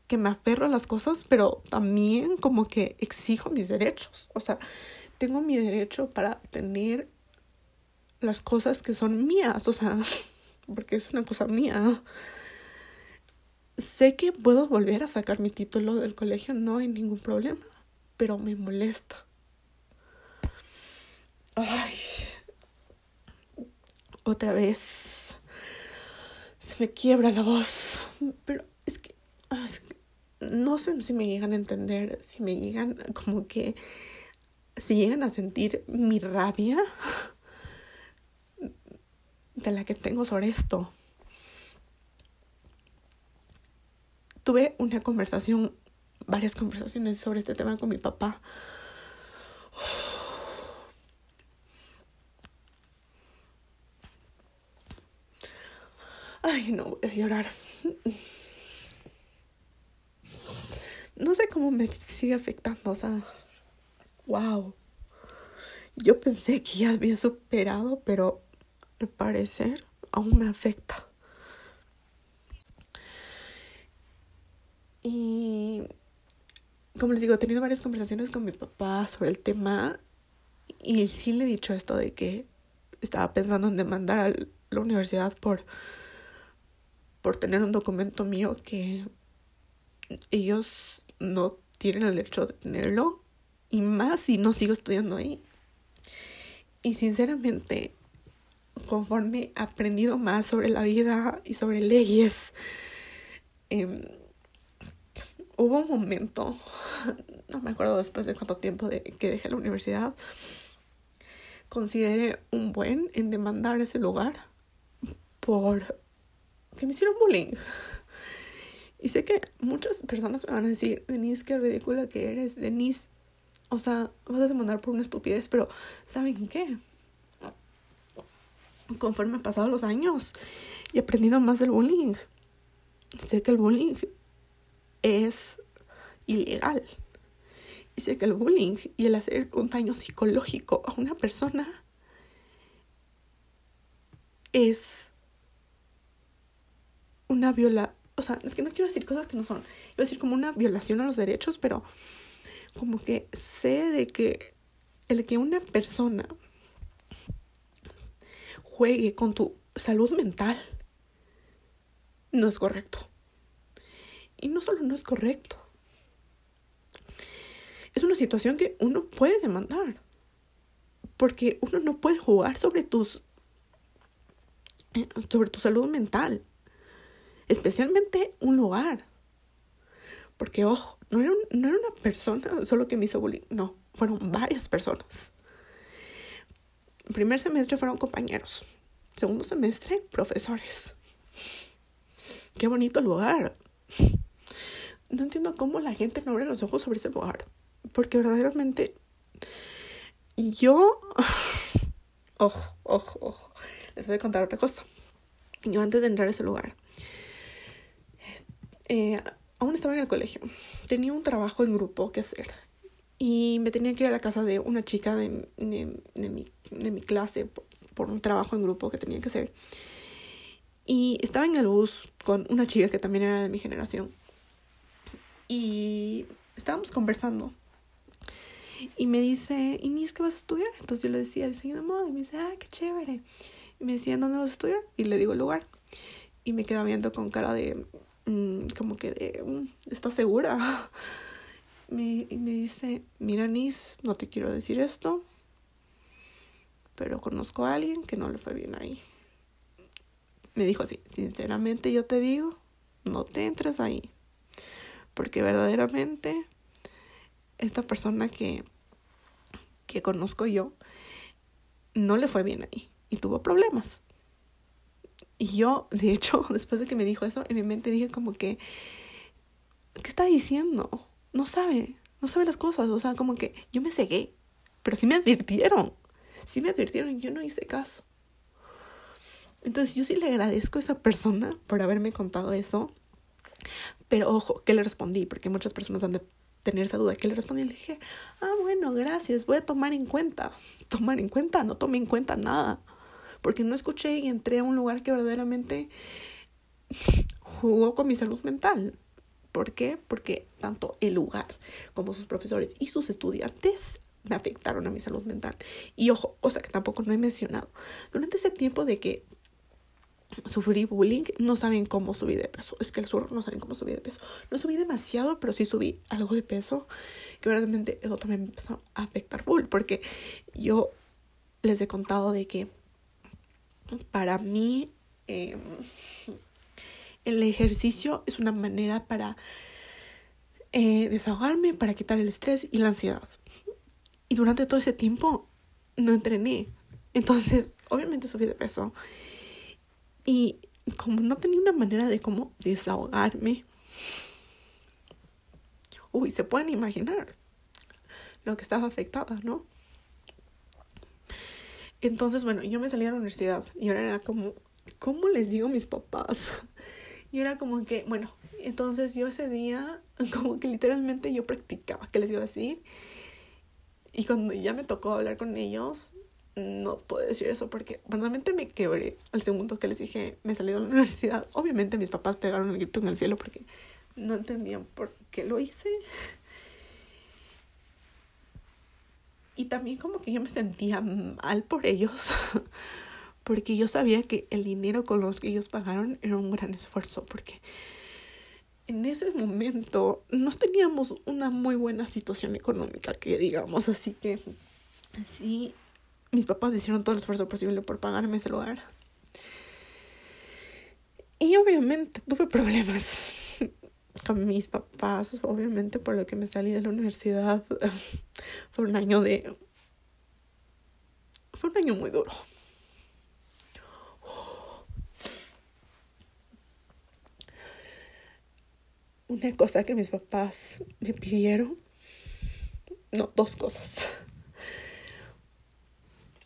que me aferro a las cosas, pero también como que exijo mis derechos. O sea, tengo mi derecho para tener las cosas que son mías, o sea, [LAUGHS] porque es una cosa mía. Sé que puedo volver a sacar mi título del colegio, no hay ningún problema, pero me molesta. Ay, otra vez se me quiebra la voz, pero es que, que no sé si me llegan a entender, si me llegan como que, si llegan a sentir mi rabia de la que tengo sobre esto. Tuve una conversación, varias conversaciones sobre este tema con mi papá. Ay, no voy a llorar. No sé cómo me sigue afectando, o sea, wow. Yo pensé que ya había superado, pero al parecer aún me afecta. Y como les digo, he tenido varias conversaciones con mi papá sobre el tema y sí le he dicho esto de que estaba pensando en demandar a la universidad por, por tener un documento mío que ellos no tienen el derecho de tenerlo y más si no sigo estudiando ahí. Y sinceramente, conforme he aprendido más sobre la vida y sobre leyes, eh, hubo un momento, [LAUGHS] no me acuerdo después de cuánto tiempo de que dejé la universidad, consideré un buen en demandar ese lugar por que me hicieron bullying. Y sé que muchas personas me van a decir, Denise, qué ridícula que eres, Denise. O sea, vas a demandar por una estupidez, pero ¿saben qué? Conforme han pasado los años y he aprendido más del bullying, sé que el bullying es ilegal. Y sé que el bullying y el hacer un daño psicológico a una persona es una viola, o sea, es que no quiero decir cosas que no son, iba a decir como una violación a los derechos, pero como que sé de que el que una persona juegue con tu salud mental no es correcto. Y no solo no es correcto, es una situación que uno puede demandar. Porque uno no puede jugar sobre tus sobre tu salud mental. Especialmente un lugar. Porque, ojo, no era, no era una persona solo que me hizo bullying. No, fueron varias personas. Primer semestre fueron compañeros. Segundo semestre, profesores. Qué bonito lugar. No entiendo cómo la gente no abre los ojos sobre ese lugar. Porque verdaderamente yo... [LAUGHS] Ojo, ojo, ojo. Les voy a contar otra cosa. Yo antes de entrar a ese lugar, eh, aún estaba en el colegio. Tenía un trabajo en grupo que hacer. Y me tenía que ir a la casa de una chica de, de, mi, de mi, clase por, por, un trabajo en grupo que tenía que hacer. Y estaba en el bus con una chica que también era de mi generación. Y estábamos conversando. Y me dice, Inés, ¿qué vas a estudiar? Entonces yo le decía diseño de moda. Y me dice, ah, qué chévere. Y me decía, ¿dónde vas a estudiar? Y le digo el lugar. Y me queda viendo con cara de, mmm, como que de, mmm, ¿estás segura? [LAUGHS] me, me dice, mira, Nis, no te quiero decir esto, pero conozco a alguien que no le fue bien ahí. Me dijo así, sinceramente yo te digo, no te entres ahí. Porque verdaderamente esta persona que, que conozco yo no le fue bien ahí y tuvo problemas. Y yo, de hecho, [LAUGHS] después de que me dijo eso, en mi mente dije como que, ¿qué está diciendo? No sabe, no sabe las cosas. O sea, como que yo me cegué, pero sí me advirtieron. Sí me advirtieron y yo no hice caso. Entonces yo sí le agradezco a esa persona por haberme contado eso. Pero ojo, ¿qué le respondí? Porque muchas personas han de tener esa duda. ¿Qué le respondí? Le dije, ah, bueno, gracias, voy a tomar en cuenta. [LAUGHS] Tomar en cuenta, no tomé en cuenta nada porque no escuché y entré a un lugar que verdaderamente [LAUGHS] jugó con mi salud mental. ¿Por qué? Porque tanto el lugar como sus profesores y sus estudiantes me afectaron a mi salud mental. Y ojo, cosa que tampoco no he mencionado. Durante ese tiempo de que sufrí bullying, no saben cómo subí de peso. Es que el sur no saben cómo subí de peso. No subí demasiado, pero sí subí algo de peso. Que verdaderamente eso también me empezó a afectar full. Porque yo les he contado de que para mí eh, el ejercicio es una manera para eh, desahogarme, para quitar el estrés y la ansiedad. Y durante todo ese tiempo no entrené. Entonces, obviamente subí de peso. Y como no tenía una manera de cómo desahogarme, uy, se pueden imaginar lo que estaba afectada, ¿no? Entonces, bueno, yo me salí a la universidad y ahora era como, ¿cómo les digo a mis papás? Y era como que, bueno, entonces yo ese día, [LAUGHS] como que literalmente yo practicaba qué les iba a decir. Y cuando ya me tocó hablar con ellos, no puedo decir eso porque realmente me quebré al segundo que les dije, me salí de la [LAUGHS] universidad. Obviamente mis papás pegaron el grito en el cielo porque no entendían por qué lo hice. Y también como que yo me sentía mal por ellos, [LAUGHS] porque yo sabía que el dinero con los que ellos pagaron era un gran esfuerzo, porque en ese momento no teníamos una muy buena situación económica, que digamos, así que sí, mis papás hicieron todo el esfuerzo posible por pagarme ese lugar. Y obviamente tuve problemas [LAUGHS] con mis papás, obviamente por lo que me salí de la universidad. [LAUGHS] Fue un año de... Fue un año muy duro. Una cosa que mis papás me pidieron. No, dos cosas.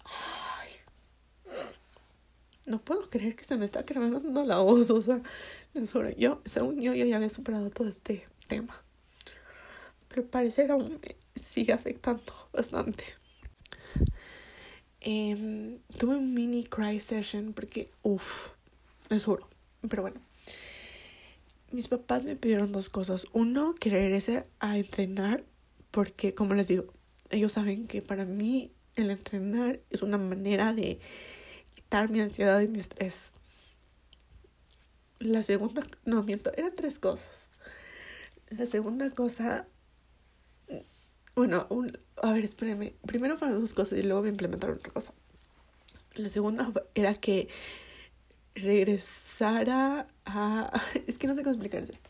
Ay. No puedo creer que se me está grabando la voz, o sea, yo, según yo, ya había superado todo este tema. Pero al parecer aún me sigue afectando bastante. Eh, tuve un mini cry session porque, uff, es juro. Pero bueno, mis papás me pidieron dos cosas. Uno, que regrese a entrenar porque, como les digo, ellos saben que para mí el entrenar es una manera de quitar mi ansiedad y mi estrés. La segunda, no miento, eran tres cosas. La segunda cosa, bueno, un, a ver, espérenme. Primero fueron dos cosas y luego me implementaron otra cosa. La segunda era que regresara a... [LAUGHS] Es que no sé cómo explicarles esto.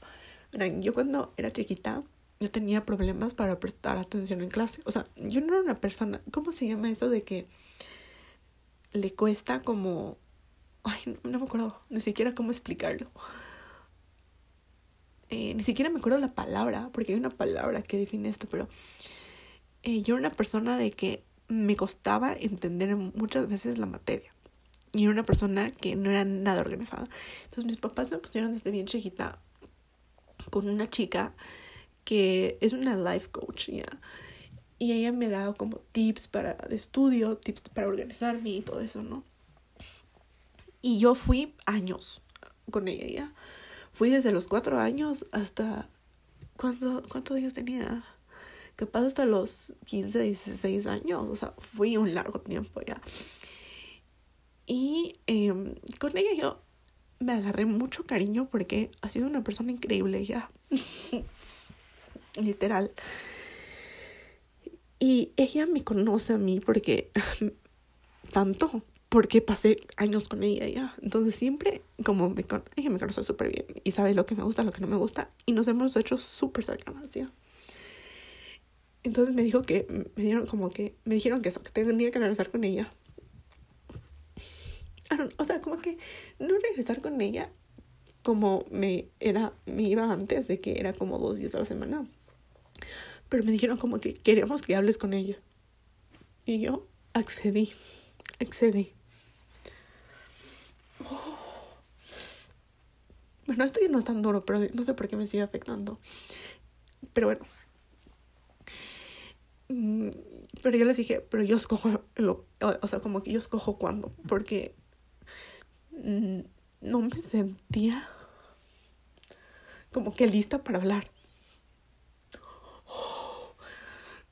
yo cuando era chiquita, yo tenía problemas para prestar atención en clase. O sea, yo no era una persona... ¿Cómo se llama eso de que le cuesta como... Ay, no, me acuerdo ni siquiera cómo explicarlo. Eh, ni siquiera me acuerdo la palabra, porque hay una palabra que define esto, pero eh, yo era una persona de que me costaba entender muchas veces la materia y era una persona que no era nada organizada. Entonces mis papás me pusieron desde bien chiquita con una chica que es una life coach, ¿ya? Y ella me ha dado como tips para de estudio, tips para organizarme y todo eso, ¿no? Y yo fui años con ella, ¿ya? Fui desde los cuatro años hasta... ¿Cuánto, cuántos años tenía? Capaz hasta los 15, 16 años. O sea, fui un largo tiempo, ¿ya? Y em, con ella yo me agarré mucho cariño porque ha sido una persona increíble ya. [LAUGHS] Literal. Y ella me conoce a mí porque [LAUGHS] tanto, porque pasé años con ella ya. Entonces siempre, como me ella me conoce súper bien y sabe lo que me gusta, lo que no me gusta. Y nos hemos hecho súper cercanas ya. Entonces me dijo que, me dieron como que, me dijeron que eso, que tenía que regresar con ella o sea, como que no regresar con ella como me era, me iba antes de que era como dos días a la semana. Pero me dijeron como que queremos que hables con ella. Y yo accedí, accedí. Bueno, esto ya no es tan duro, pero no sé por qué me sigue afectando. Pero bueno. Mm, pero yo les dije, pero yo escojo, lo, o sea, como que yo escojo cuándo, porque no me sentía como que lista para hablar.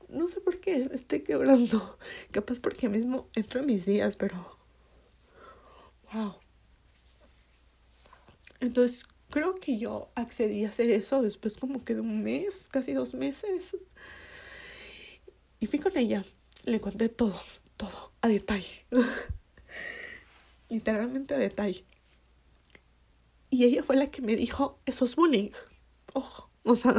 No sé por qué me estoy quebrando. Capaz porque mismo entro en mis días, pero. Wow. Entonces creo que yo accedí a hacer eso después como que de un mes, casi dos meses. Y fui con ella. Le conté todo, todo, a detalle. [LAUGHS] literalmente a detalle. Y ella fue la que me dijo, eso es bullying. Ojo, o sea.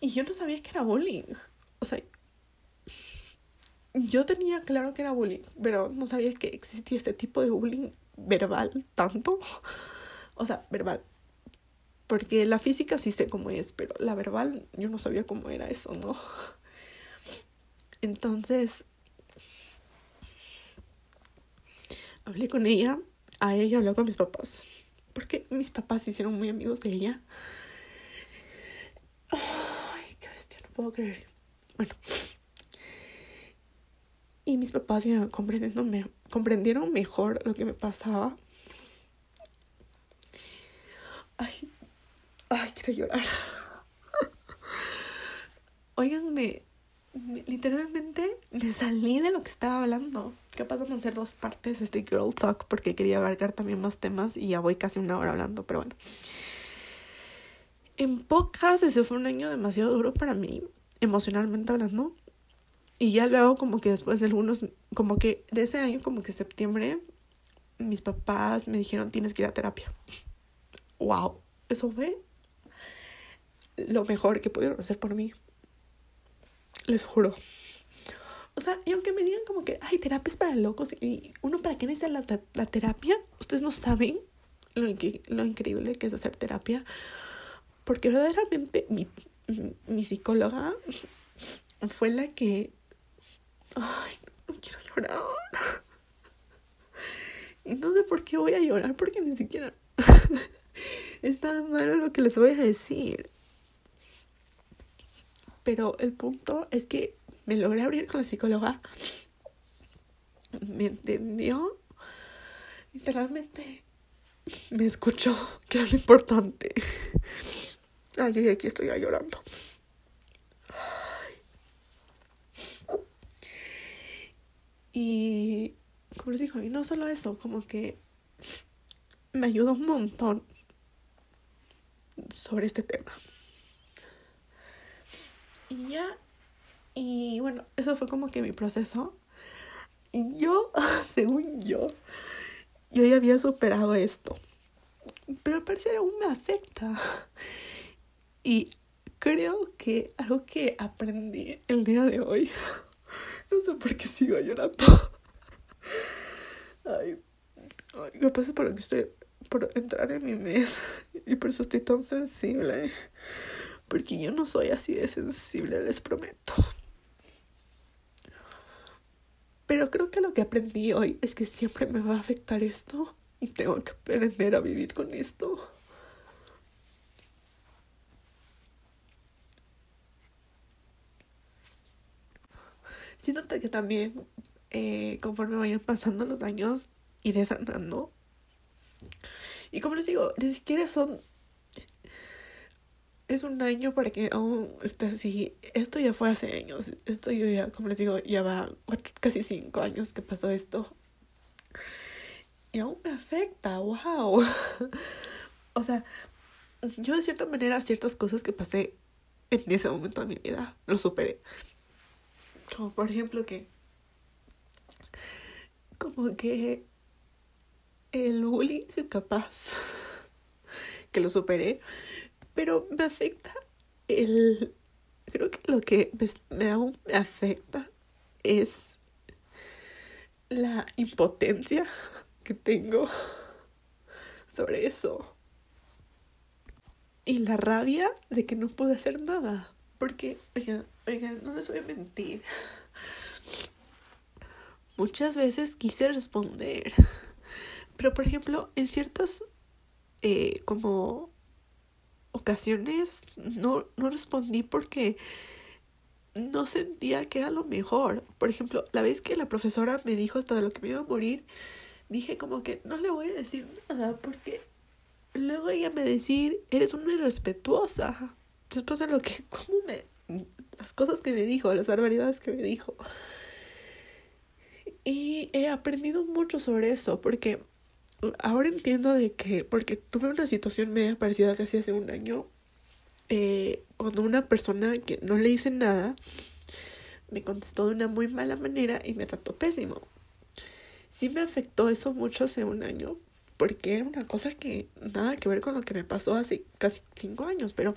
Y yo no sabía que era bullying. O sea, yo tenía claro que era bullying, pero no sabía que existía este tipo de bullying verbal tanto. O sea, verbal. Porque la física sí sé cómo es, pero la verbal yo no sabía cómo era eso, ¿no? Entonces, hablé con ella, a ella habló con mis papás, porque mis papás se hicieron muy amigos de ella. Ay, qué bestia, no puedo creer. Bueno. Y mis papás ya comprendiéndome, comprendieron mejor lo que me pasaba. Ay, ay, quiero llorar. [LAUGHS] Óiganme, literalmente me salí de lo que estaba hablando. Capaz de hacer dos partes de este Girl Talk porque quería abarcar también más temas y ya voy casi una hora hablando, pero bueno. En pocas, ese fue un año demasiado duro para mí, emocionalmente hablando. Y ya luego, como que después de algunos, como que de ese año, como que septiembre, mis papás me dijeron: tienes que ir a terapia. ¡Wow! Eso fue lo mejor que pudieron hacer por mí les juro. O sea, y aunque me digan como que, ay, terapia es para locos y uno para qué necesita la, la terapia, ustedes no saben lo, increíble que es hacer terapia, porque verdaderamente mi, mi psicóloga fue la que... Ay, no quiero llorar. Y no sé por qué voy a llorar, porque ni siquiera [LAUGHS] es tan malo lo que les voy a decir. Pero el punto es que me logré abrir con la psicóloga. Me entendió. Literalmente me escuchó, [LAUGHS] que era lo importante. Ay, ay, aquí estoy llorando. Y como les digo, y no solo eso, como que me ayudó un montón sobre este tema. Y ya, y bueno, eso fue como que mi proceso. Y yo, [LAUGHS] según yo, yo ya había superado esto. Pero al parecer aún me afecta. Y creo que algo que aprendí el día de hoy, [LAUGHS] no sé por qué sigo llorando. Ay, ay me pasa por lo que estoy por entrar en mi mes y por eso estoy tan sensible. Porque yo no soy así de sensible, les prometo. Pero creo que lo que aprendí hoy es que siempre me va a afectar esto y tengo que aprender a vivir con esto. Siento que también eh, conforme vayan pasando los años iré sanando. Y como les digo, ni siquiera son es un año para que aún esté así. Esto ya fue hace años. Esto yo ya, como les digo, ya va casi cinco años que pasó esto. Y aún me afecta, wow. [LAUGHS] o sea, yo de cierta manera ciertas cosas que pasé en ese momento de mi vida lo superé. Como por ejemplo que... Como que el bullying capaz [LAUGHS] que lo superé pero me afecta el... Creo que lo que me, aún me afecta es la impotencia que tengo sobre eso. Y la rabia de que no pude hacer nada. Porque, oigan, oigan, no les voy a mentir. Muchas veces quise responder. Pero, por ejemplo, en ciertas eh, como ocasiones no, no respondí porque no sentía que era lo mejor. Por ejemplo, la vez que la profesora me dijo hasta de lo que me iba a morir, dije como que no le voy a decir nada porque luego ella me decir, eres una irrespetuosa. Después de lo que, como me, las cosas que me dijo, las barbaridades que me dijo. Y he aprendido mucho sobre eso porque ahora entiendo de que, porque tuve una situación media parecida casi hace un año, eh, cuando una persona que no le hice nada me contestó de una muy mala manera y me trató pésimo. Sí me afectó eso mucho hace un año, porque era una cosa que nada que ver con lo que me pasó hace casi cinco años, pero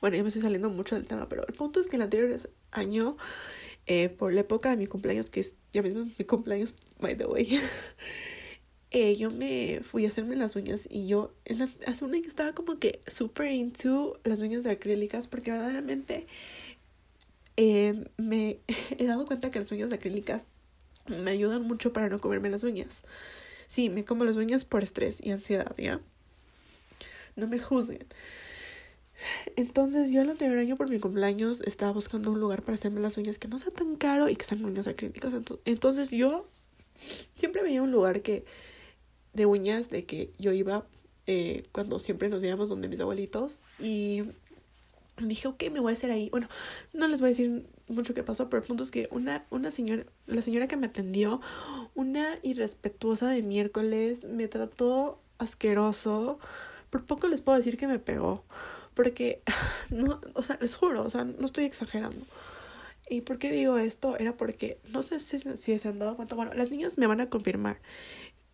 bueno, ya me estoy saliendo mucho del tema, pero el punto es que el anterior año, eh, por la época de mi cumpleaños, que es ya mismo mi cumpleaños, by the way, [LAUGHS] eh, yo me fui a hacerme las uñas y yo hace un año estaba como que super into las uñas de acrílicas porque verdaderamente eh, me [LAUGHS] he dado cuenta que las uñas de acrílicas me ayudan mucho para no comerme las uñas. Sí, me como las uñas por estrés y ansiedad, ¿ya? No me juzguen. Entonces yo el anterior año por mi cumpleaños estaba buscando un lugar para hacerme las uñas que no sea tan caro y que sean uñas acrílicas. Entonces yo siempre veía un lugar que de uñas de que yo iba eh, cuando siempre nos íbamos donde mis abuelitos y dije, ok, me voy a hacer ahí. Bueno, no les voy a decir mucho qué pasó, pero el punto es que una, una señora, la señora que me atendió, una irrespetuosa de miércoles, me trató asqueroso. Por poco les puedo decir que me pegó. Porque, [LAUGHS] no, o sea, les juro, o sea, no estoy exagerando. ¿Y por qué digo esto? Era porque, no sé si, si se han dado cuenta, bueno, las niñas me van a confirmar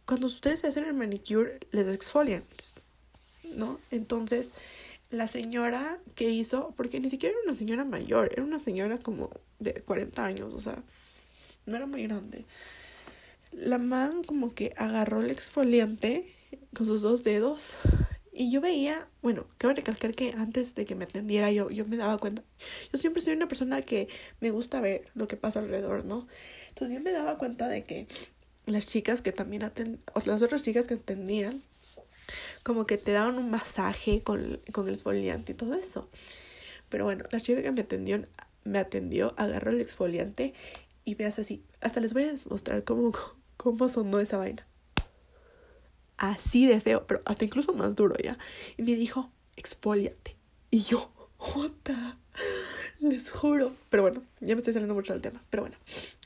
cuando ustedes hacen el manicure, les exfolian, ¿no? Entonces, la señora que hizo, porque ni siquiera era una señora mayor, era una señora como de 40 años, o sea, no era muy grande. La man como que agarró el exfoliante con sus dos dedos. Y yo veía, bueno, cabe recalcar que antes de que me atendiera yo, yo me daba cuenta. Yo siempre soy una persona que me gusta ver lo que pasa alrededor, ¿no? Entonces yo me daba cuenta de que las chicas que también atendían, las otras chicas que atendían, como que te daban un masaje con, con el exfoliante y todo eso. Pero bueno, la chica que me atendió, me atendió, agarró el exfoliante y veas así. Hasta les voy a mostrar cómo, [LAUGHS] cómo sonó esa vaina. Así de feo, pero hasta incluso más duro ya. Y me dijo, exfoliate. Y yo, jota, les juro. Pero bueno, ya me estoy saliendo mucho del tema. Pero bueno,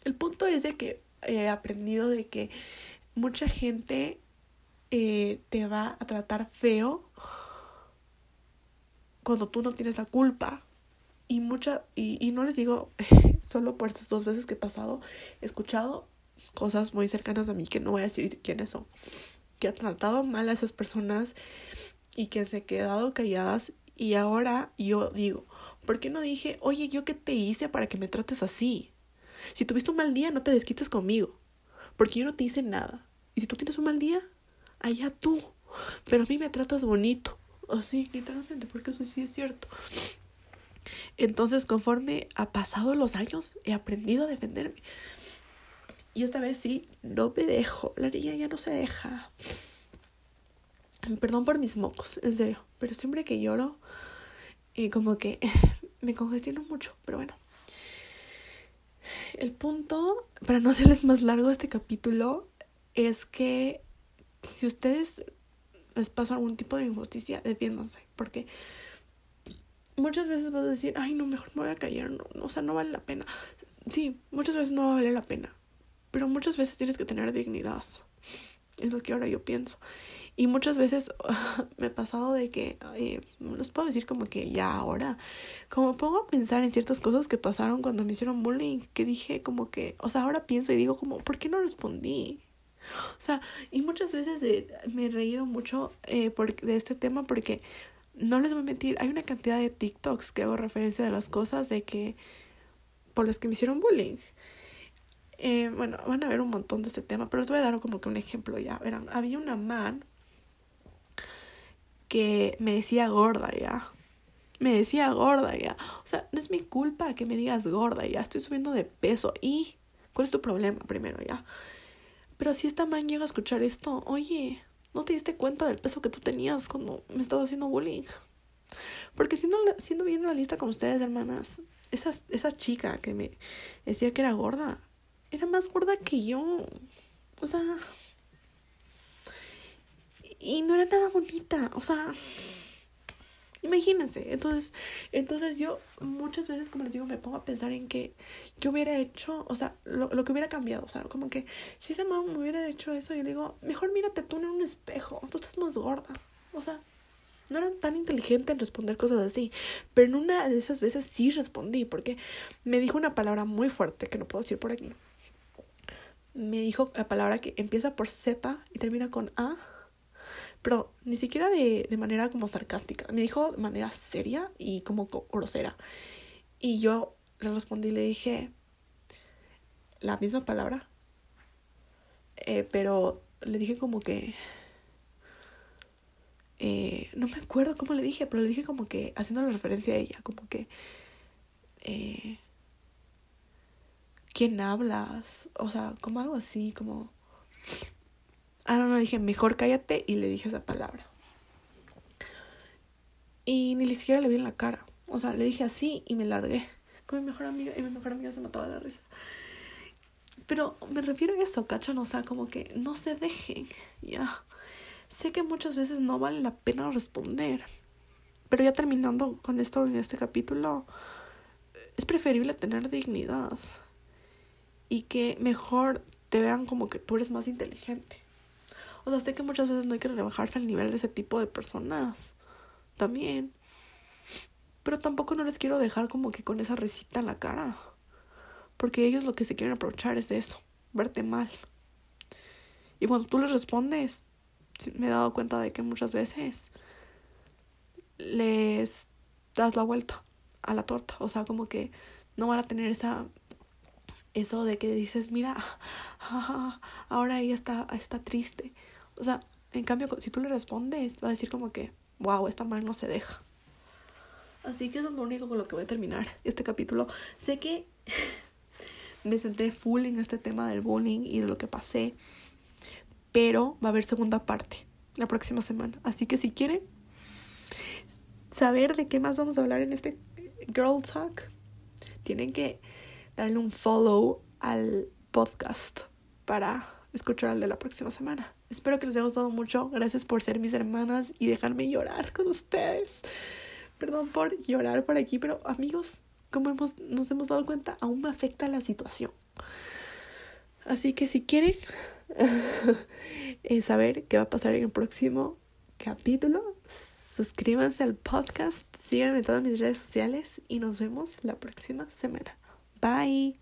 el punto es de que he aprendido de que mucha gente eh, te va a tratar feo cuando tú no tienes la culpa. Y mucha, y, y no les digo [LAUGHS] solo por estas dos veces que he pasado, he escuchado cosas muy cercanas a mí que no voy a decir quiénes son, que han tratado mal a esas personas y que se han quedado calladas y ahora yo digo, ¿por qué no dije, oye, yo qué te hice para que me trates así? Si tuviste un mal día, no te desquites conmigo, porque yo no te hice nada. Y si tú tienes un mal día, allá tú. Pero a mí me tratas bonito. Así, literalmente, porque eso sí es cierto. Entonces, conforme ha pasado los años, he aprendido a defenderme. Y esta vez sí, no me dejo. La niña ya no se deja. Perdón por mis mocos, en serio. Pero siempre que lloro, y como que [LAUGHS] me congestiono mucho. Pero bueno. El punto, para no hacerles más largo este capítulo, es que si ustedes les pasa algún tipo de injusticia, defiéndanse. Porque muchas veces vas a decir, ay, no, mejor me voy a callar. No, o sea, no vale la pena. Sí, muchas veces no vale la pena. Pero muchas veces tienes que tener dignidad. Es lo que ahora yo pienso. Y muchas veces [LAUGHS] me he pasado de que, no les puedo decir como que ya ahora, como pongo a pensar en ciertas cosas que pasaron cuando me hicieron bullying, que dije como que, o sea, ahora pienso y digo como, ¿por qué no respondí? O sea, y muchas veces me he reído mucho eh, por, de este tema porque, no les voy a mentir, hay una cantidad de TikToks que hago referencia de las cosas de que, por las que me hicieron bullying. Eh, bueno, van a ver un montón de este tema, pero les voy a dar como que un ejemplo ya. Verán, había una man que me decía gorda ya. Me decía gorda ya. O sea, no es mi culpa que me digas gorda ya. Estoy subiendo de peso. ¿Y cuál es tu problema primero ya? Pero si esta man llega a escuchar esto, oye, ¿no te diste cuenta del peso que tú tenías cuando me estaba haciendo bullying? Porque siendo, siendo bien realista con ustedes, hermanas, esa, esa chica que me decía que era gorda, era más gorda que yo. O sea, y no era nada bonita, o sea, imagínense. Entonces, entonces yo muchas veces, como les digo, me pongo a pensar en que yo hubiera hecho, o sea, lo, lo que hubiera cambiado, o sea, como que si mamá me hubiera hecho eso, yo digo, mejor mírate tú en un espejo, tú estás más gorda, o sea. No era tan inteligente en responder cosas así, pero en una de esas veces sí respondí, porque me dijo una palabra muy fuerte que no puedo decir por aquí. Me dijo la palabra que empieza por Z y termina con A pero ni siquiera de, de manera como sarcástica. Me dijo de manera seria y como grosera. Y yo le respondí y le dije la misma palabra, eh, pero le dije como que... Eh, no me acuerdo cómo le dije, pero le dije como que haciendo la referencia a ella, como que... Eh, ¿Quién hablas? O sea, como algo así, como... Ah, no, no, dije, mejor cállate y le dije esa palabra. Y ni siquiera le vi en la cara. O sea, le dije así y me largué con mi mejor amiga y mi mejor amiga se mataba la risa. Pero me refiero a eso, ¿cachan? O sea, como que no se dejen, ya. Sé que muchas veces no vale la pena responder. Pero ya terminando con esto en este capítulo, es preferible tener dignidad. Y que mejor te vean como que tú eres más inteligente. O sea, sé que muchas veces no hay que rebajarse al nivel de ese tipo de personas. También. Pero tampoco no les quiero dejar como que con esa risita en la cara. Porque ellos lo que se quieren aprovechar es eso, verte mal. Y cuando tú les respondes, me he dado cuenta de que muchas veces les das la vuelta a la torta. O sea, como que no van a tener esa eso de que dices, mira, [LAUGHS] ahora ella está, está triste. O sea, En cambio, si tú le respondes, va a decir como que, wow, esta mal no se deja. Así que eso es lo único con lo que voy a terminar este capítulo. Sé que [LAUGHS] me centré full en este tema del bullying y de lo que pasé, pero va a haber segunda parte la próxima semana. Así que si quieren saber de qué más vamos a hablar en este Girl Talk, tienen que darle un follow al podcast para escuchar el de la próxima semana. Espero que les haya gustado mucho. Gracias por ser mis hermanas y dejarme llorar con ustedes. Perdón por llorar por aquí, pero amigos, como hemos, nos hemos dado cuenta, aún me afecta la situación. Así que si quieren [LAUGHS] eh, saber qué va a pasar en el próximo capítulo, suscríbanse al podcast, síganme en todas mis redes sociales y nos vemos la próxima semana. Bye.